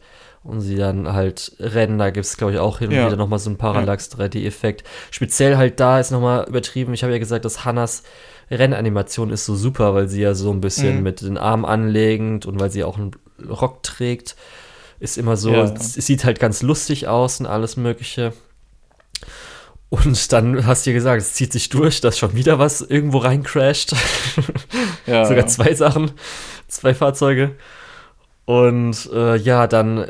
und sie dann halt rennen. Da gibt es, glaube ich, auch hin und ja. wieder nochmal so einen Parallax-3D-Effekt. Speziell halt da ist nochmal übertrieben. Ich habe ja gesagt, dass Hannas Rennanimation ist so super, weil sie ja so ein bisschen mhm. mit den Armen anlegend und weil sie auch einen Rock trägt. Ist immer so, ja. es, es sieht halt ganz lustig aus und alles Mögliche. Und dann hast du ja gesagt, es zieht sich durch, dass schon wieder was irgendwo reincrasht. Ja, Sogar zwei Sachen, zwei Fahrzeuge. Und äh, ja, dann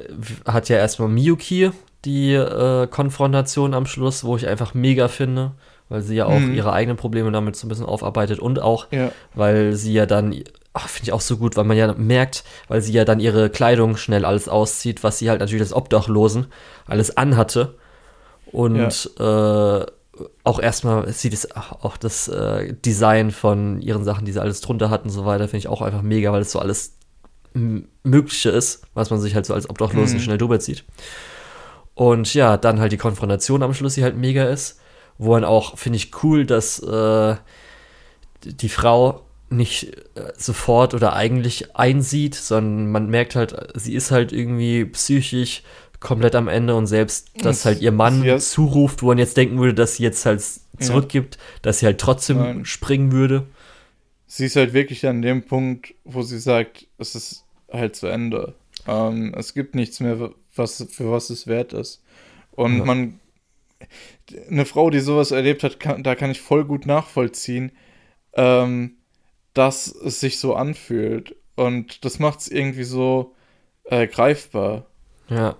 hat ja erstmal Miyuki die äh, Konfrontation am Schluss, wo ich einfach mega finde, weil sie ja auch mhm. ihre eigenen Probleme damit so ein bisschen aufarbeitet und auch, ja. weil sie ja dann, finde ich auch so gut, weil man ja merkt, weil sie ja dann ihre Kleidung schnell alles auszieht, was sie halt natürlich als Obdachlosen alles anhatte. Und ja. äh, auch erstmal sieht es auch das äh, Design von ihren Sachen, die sie alles drunter hatten und so weiter, finde ich auch einfach mega, weil es so alles Mögliche ist, was man sich halt so als Obdachlosen mhm. schnell drüber zieht. Und ja, dann halt die Konfrontation am Schluss, die halt mega ist, wo dann auch, finde ich cool, dass äh, die Frau nicht äh, sofort oder eigentlich einsieht, sondern man merkt halt, sie ist halt irgendwie psychisch komplett am Ende und selbst, dass halt ihr Mann ja. zuruft, wo man jetzt denken würde, dass sie jetzt halt zurückgibt, ja. dass sie halt trotzdem Nein. springen würde. Sie ist halt wirklich an dem Punkt, wo sie sagt, es ist halt zu Ende. Ähm, es gibt nichts mehr, was, für was es wert ist. Und ja. man, eine Frau, die sowas erlebt hat, kann, da kann ich voll gut nachvollziehen, ähm, dass es sich so anfühlt. Und das macht es irgendwie so äh, greifbar. Ja.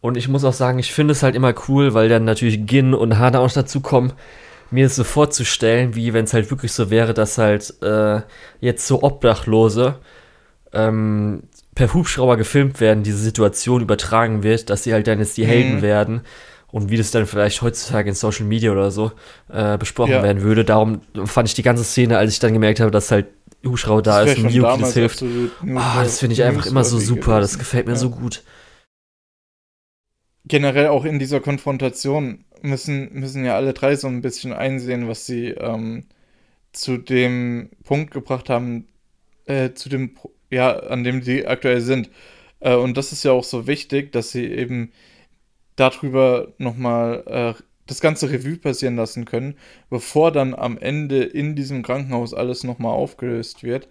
Und ich muss auch sagen, ich finde es halt immer cool, weil dann natürlich Gin und Hana auch dazu kommen, mir es so vorzustellen, wie wenn es halt wirklich so wäre, dass halt äh, jetzt so Obdachlose ähm, per Hubschrauber gefilmt werden, diese Situation übertragen wird, dass sie halt dann jetzt die Helden mhm. werden und wie das dann vielleicht heutzutage in Social Media oder so äh, besprochen ja. werden würde. Darum fand ich die ganze Szene, als ich dann gemerkt habe, dass halt Hubschrauber da ist und Miyuki das hilft. Oh, das finde ich einfach immer so super, das gefällt mir ja. so gut. Generell auch in dieser Konfrontation müssen, müssen ja alle drei so ein bisschen einsehen, was sie ähm, zu dem Punkt gebracht haben, äh, zu dem ja, an dem sie aktuell sind. Äh, und das ist ja auch so wichtig, dass sie eben darüber nochmal äh, das ganze Revue passieren lassen können, bevor dann am Ende in diesem Krankenhaus alles nochmal aufgelöst wird.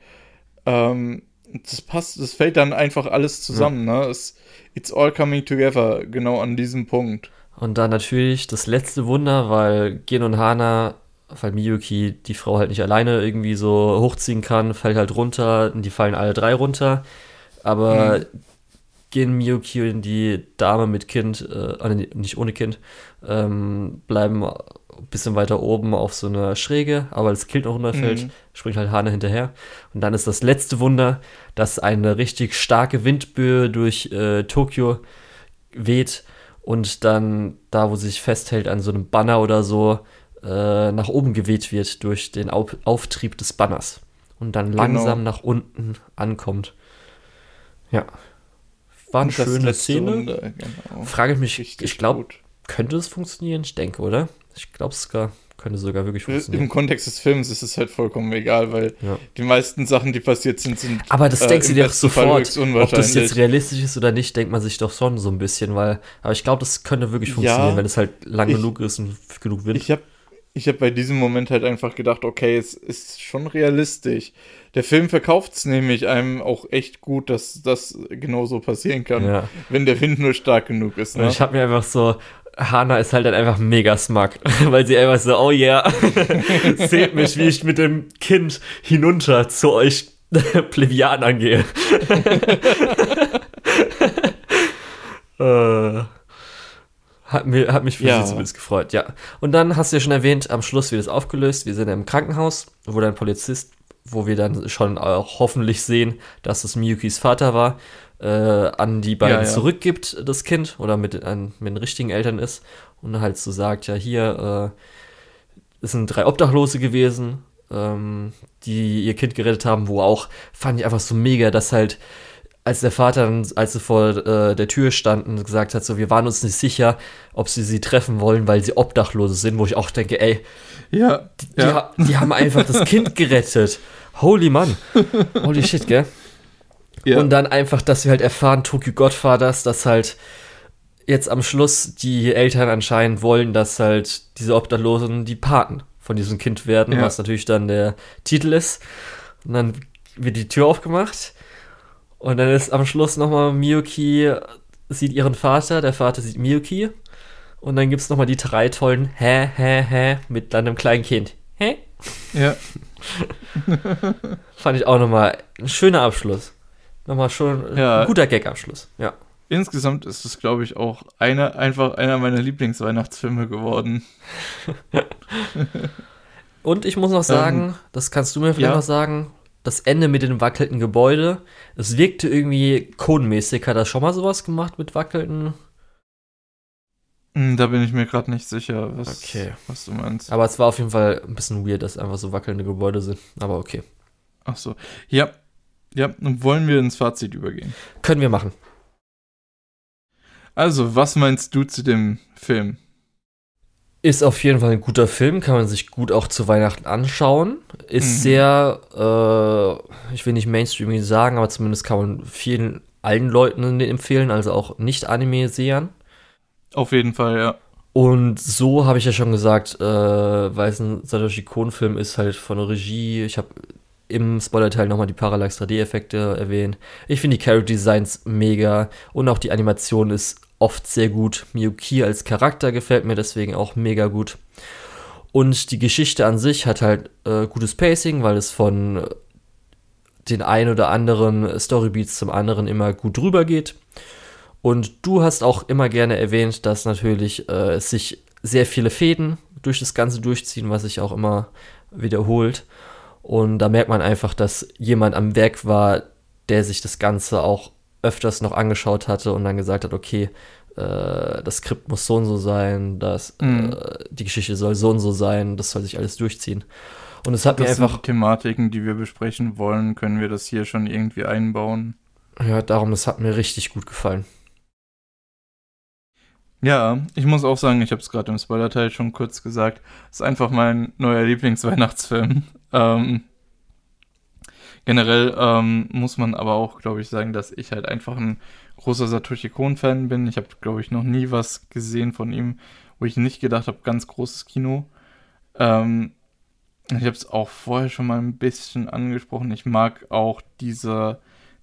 Ähm, das passt, das fällt dann einfach alles zusammen, ja. ne? Es, it's all coming together, genau an diesem Punkt. Und dann natürlich das letzte Wunder, weil Gen und Hana weil Miyuki die Frau halt nicht alleine irgendwie so hochziehen kann, fällt halt runter die fallen alle drei runter. Aber hm. gehen Miyuki und die Dame mit Kind, äh, nicht ohne Kind, ähm, bleiben ein bisschen weiter oben auf so eine Schräge, aber das Kind noch runterfällt, Mhm. springt halt Hane hinterher. Und dann ist das letzte Wunder, dass eine richtig starke Windböe durch äh, Tokio weht und dann da, wo sie sich festhält, an so einem Banner oder so, äh, nach oben geweht wird durch den Au Auftrieb des Banners. Und dann langsam Genau. nach unten ankommt. Ja. War eine schöne Szene. Wunder, genau. Frage ich mich, Richtig ich glaube, könnte es funktionieren? Ich denke, oder? Ich glaube, es sogar, könnte sogar wirklich Im funktionieren. Kontext des Films ist es halt vollkommen egal, weil Ja. die meisten Sachen, die passiert sind, sind Aber das äh, denkst du im dir doch Fall sofort. Ob das jetzt realistisch ist oder nicht, denkt man sich doch schon so ein bisschen, weil, aber ich glaube, das könnte wirklich Ja. funktionieren, wenn es halt lang Ich- genug ist und genug Wind. Ich habe ich hab bei diesem Moment halt einfach gedacht, okay, es ist schon realistisch. Der Film verkauft es nämlich einem auch echt gut, dass das genauso passieren kann, ja. wenn der Wind nur stark genug ist. Und Ne? ich habe mir einfach so, Hana ist halt dann einfach mega smug, weil sie einfach so, oh yeah, seht mich, wie ich mit dem Kind hinunter zu euch Plebianern gehe. äh, hat, mir, hat mich für Ja. sie zumindest gefreut, ja. Und dann hast du ja schon erwähnt, am Schluss wird es aufgelöst. Wir sind im Krankenhaus, wo dann Polizist, wo wir dann schon auch hoffentlich sehen, dass es Miyukis Vater war, äh, an die beiden Ja, ja. zurückgibt, das Kind, oder mit, an, mit den richtigen Eltern ist. Und halt so sagt, ja, hier, äh, es sind drei Obdachlose gewesen, ähm, die ihr Kind gerettet haben, wo auch, fand ich einfach so mega, dass halt, als der Vater, dann, als sie vor äh, der Tür standen, gesagt hat, so, wir waren uns nicht sicher, ob sie sie treffen wollen, weil sie Obdachlose sind, wo ich auch denke, ey, Ja, die, ha- die haben einfach das Kind gerettet. Holy Mann. Holy shit, gell? ja. Und dann einfach, dass wir halt erfahren, Tokyo Godfathers, dass halt jetzt am Schluss die Eltern anscheinend wollen, dass halt diese Obdachlosen die Paten von diesem Kind werden, Ja. was natürlich dann der Titel ist. Und dann wird die Tür aufgemacht und dann ist am Schluss nochmal Miyuki sieht ihren Vater, der Vater sieht Miyuki und dann gibt's noch nochmal die drei tollen Hä, hä, hä mit einem kleinen Kind. Hä? ja. Fand ich auch nochmal ein schöner Abschluss. Nochmal schon Ja. ein guter Gag-Abschluss. Ja. Insgesamt ist es, glaube ich, auch einer, einfach einer meiner Lieblingsweihnachtsfilme geworden. Und ich muss noch sagen, das kannst du mir vielleicht ja. noch sagen, das Ende mit dem wackelnden Gebäude, es wirkte irgendwie codemäßig. Hat er schon mal sowas gemacht mit wackelnden? Hm, Da bin ich mir gerade nicht sicher, was, Okay. was du meinst. Aber es war auf jeden Fall ein bisschen weird, dass einfach so wackelnde Gebäude sind. Aber okay. Ach so. Ja. Ja, und wollen wir ins Fazit übergehen? Können wir machen. Also, was meinst du zu dem Film? Ist auf jeden Fall ein guter Film, kann man sich gut auch zu Weihnachten anschauen. Ist Mhm. sehr, äh, ich will nicht Mainstreaming sagen, aber zumindest kann man vielen, allen Leuten empfehlen, also auch Nicht-Anime-Sehern. Auf jeden Fall, ja. Und so habe ich ja schon gesagt, äh, weil es ein Satoshi Kon-Film ist, halt von der Regie. Ich habe im Spoiler-Teil nochmal die Parallax 3D-Effekte erwähnt. Ich finde die Character-Designs mega und auch die Animation ist oft sehr gut. Miyuki als Charakter gefällt mir deswegen auch mega gut. Und die Geschichte an sich hat halt äh, gutes Pacing, weil es von äh, den ein oder anderen Storybeats zum anderen immer gut drüber geht. Und du hast auch immer gerne erwähnt, dass natürlich äh, sich sehr viele Fäden durch das Ganze durchziehen, was sich auch immer wiederholt. Und da merkt man einfach, dass jemand am Werk war, der sich das Ganze auch öfters noch angeschaut hatte und dann gesagt hat, okay, äh, das Skript muss so und so sein, das, Mhm. äh, die Geschichte soll so und so sein, das soll sich alles durchziehen. Und es hat mir Das einfach sind Thematiken, die wir besprechen wollen. Können wir das hier schon irgendwie einbauen? Ja, darum, das hat mir richtig gut gefallen. Ja, ich muss auch sagen, ich habe es gerade im Spoiler-Teil schon kurz gesagt, ist einfach mein neuer Lieblingsweihnachtsfilm. Ähm, generell ähm, muss man aber auch, glaube ich, sagen, dass ich halt einfach ein großer Satoshi Kon-Fan bin. Ich habe, glaube ich, noch nie was gesehen von ihm, wo ich nicht gedacht habe, ganz großes Kino. Ähm, ich habe es auch vorher schon mal ein bisschen angesprochen. Ich mag auch diese,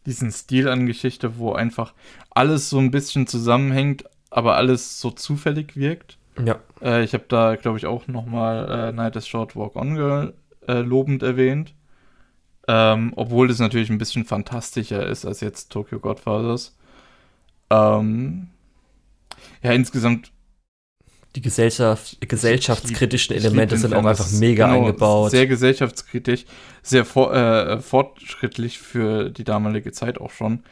diesen Stil an Geschichte, wo einfach alles so ein bisschen zusammenhängt, aber alles so zufällig wirkt. Ja, Äh, ich habe da, glaube ich, auch nochmal äh, Night is Short Walk On Girl äh, lobend erwähnt. Ähm, obwohl das natürlich ein bisschen fantastischer ist als jetzt Tokyo Godfathers. Ähm, ja, insgesamt Die Gesellschaft, gesellschaftskritischen Elemente sind auch einfach mega genau, eingebaut. Sehr gesellschaftskritisch, sehr for, äh, fortschrittlich für die damalige Zeit auch schon.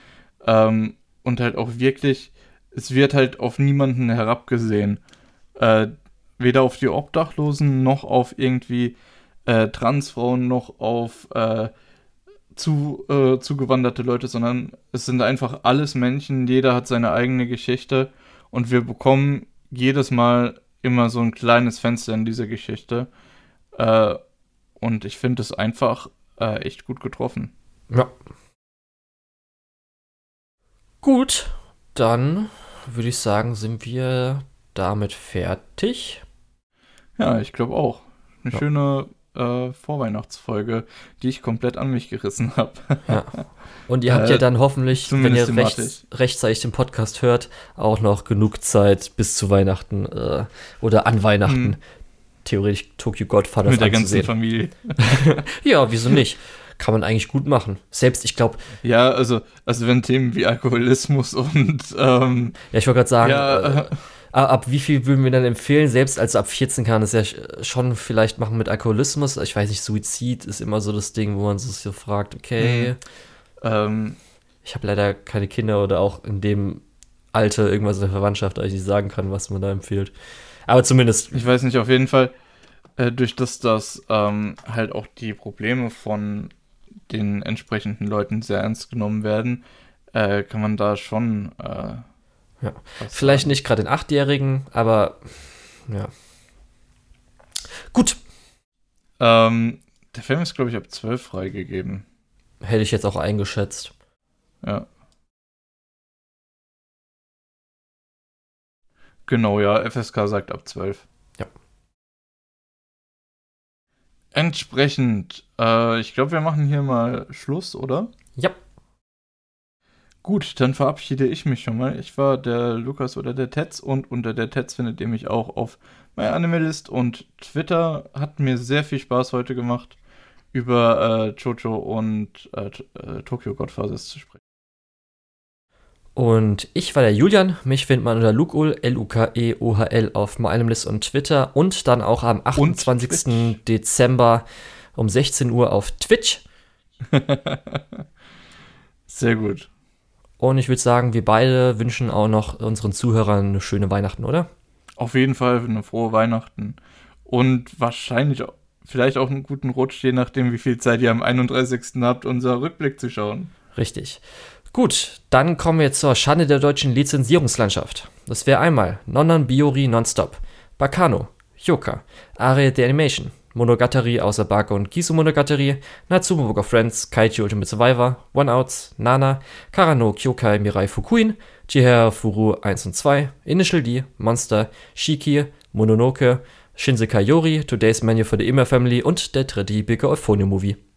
Ähm, und halt auch wirklich, es wird halt auf niemanden herabgesehen. Äh, weder auf die Obdachlosen noch auf irgendwie äh, Transfrauen noch auf äh, zu, äh, zugewanderte Leute, sondern es sind einfach alles Menschen, jeder hat seine eigene Geschichte und wir bekommen jedes Mal immer so ein kleines Fenster in diese Geschichte. Äh, und ich finde es einfach äh, echt gut getroffen. Ja. Gut, dann würde ich sagen, sind wir damit fertig. Ja, ich glaube auch. Eine ja. schöne äh, Vorweihnachtsfolge, die ich komplett an mich gerissen habe. Ja. Und ihr habt äh, ja dann hoffentlich, wenn ihr recht, rechtzeitig den Podcast hört, auch noch genug Zeit bis zu Weihnachten äh, oder an Weihnachten. Hm. Theoretisch Tokyo Godfather Mit der ganzen Familie. ja, wieso nicht? Kann man eigentlich gut machen. Selbst, ich glaube. Ja, also, also wenn Themen wie Alkoholismus und ähm, Ja, ich wollte gerade sagen, ja, äh, ab wie viel würden wir dann empfehlen? Selbst als ab 14 kann es ja schon vielleicht machen mit Alkoholismus. Ich weiß nicht, Suizid ist immer so das Ding, wo man sich so fragt, okay. Mhm. Ähm, ich habe leider keine Kinder oder auch in dem Alter irgendwas in der Verwandtschaft, als ich sagen kann, was man da empfiehlt. Aber zumindest. Ich weiß nicht, auf jeden Fall, äh, durch das, dass ähm, halt auch die Probleme von den entsprechenden Leuten sehr ernst genommen werden, äh, kann man da schon äh, ja. Vielleicht nicht gerade den Achtjährigen, aber ja. Gut. Ähm, der Film ist, glaube ich, ab 12 freigegeben. Hätte ich jetzt auch eingeschätzt. Ja. Genau, ja. FSK sagt ab 12. Ja. Entsprechend, äh, ich glaube, wir machen hier mal Schluss, oder? Ja. Gut, dann verabschiede ich mich schon mal. Ich war der Lukas oder der Tetz und unter der Tetz findet ihr mich auch auf MyAnimalist und Twitter. Hat mir sehr viel Spaß heute gemacht, über äh, Jojo und äh, äh, Tokyo Godfathers zu sprechen. Und ich war der Julian. Mich findet man unter Lukul, L-U-K-E-O-H-L auf MyAnimalist und Twitter und dann auch am 28. Dezember um 16 Uhr auf Twitch. sehr gut. Und ich würde sagen, wir beide wünschen auch noch unseren Zuhörern eine schöne Weihnachten, oder? Auf jeden Fall eine frohe Weihnachten. Und wahrscheinlich vielleicht auch einen guten Rutsch, je nachdem, wie viel Zeit ihr am 31. habt, unser Rückblick zu schauen. Richtig. Gut, dann kommen wir jetzt zur Schande der deutschen Lizenzierungslandschaft. Das wäre einmal Nonnan Biori Nonstop, Bacano, Yoka, Are the Animation, Monogatari außer Baka und Kisu Monogatari, Natsume Book of Friends, Kaiju Ultimate Survivor, One Outs, Nana, Karano Kyokai Mirai Fukuin, Chihara Furu 1 und 2, Initial D, Monster, Shiki, Mononoke, Shinsekai Yori, Today's Menu for the Immer Family und der dritte Bigger Euphonium Movie.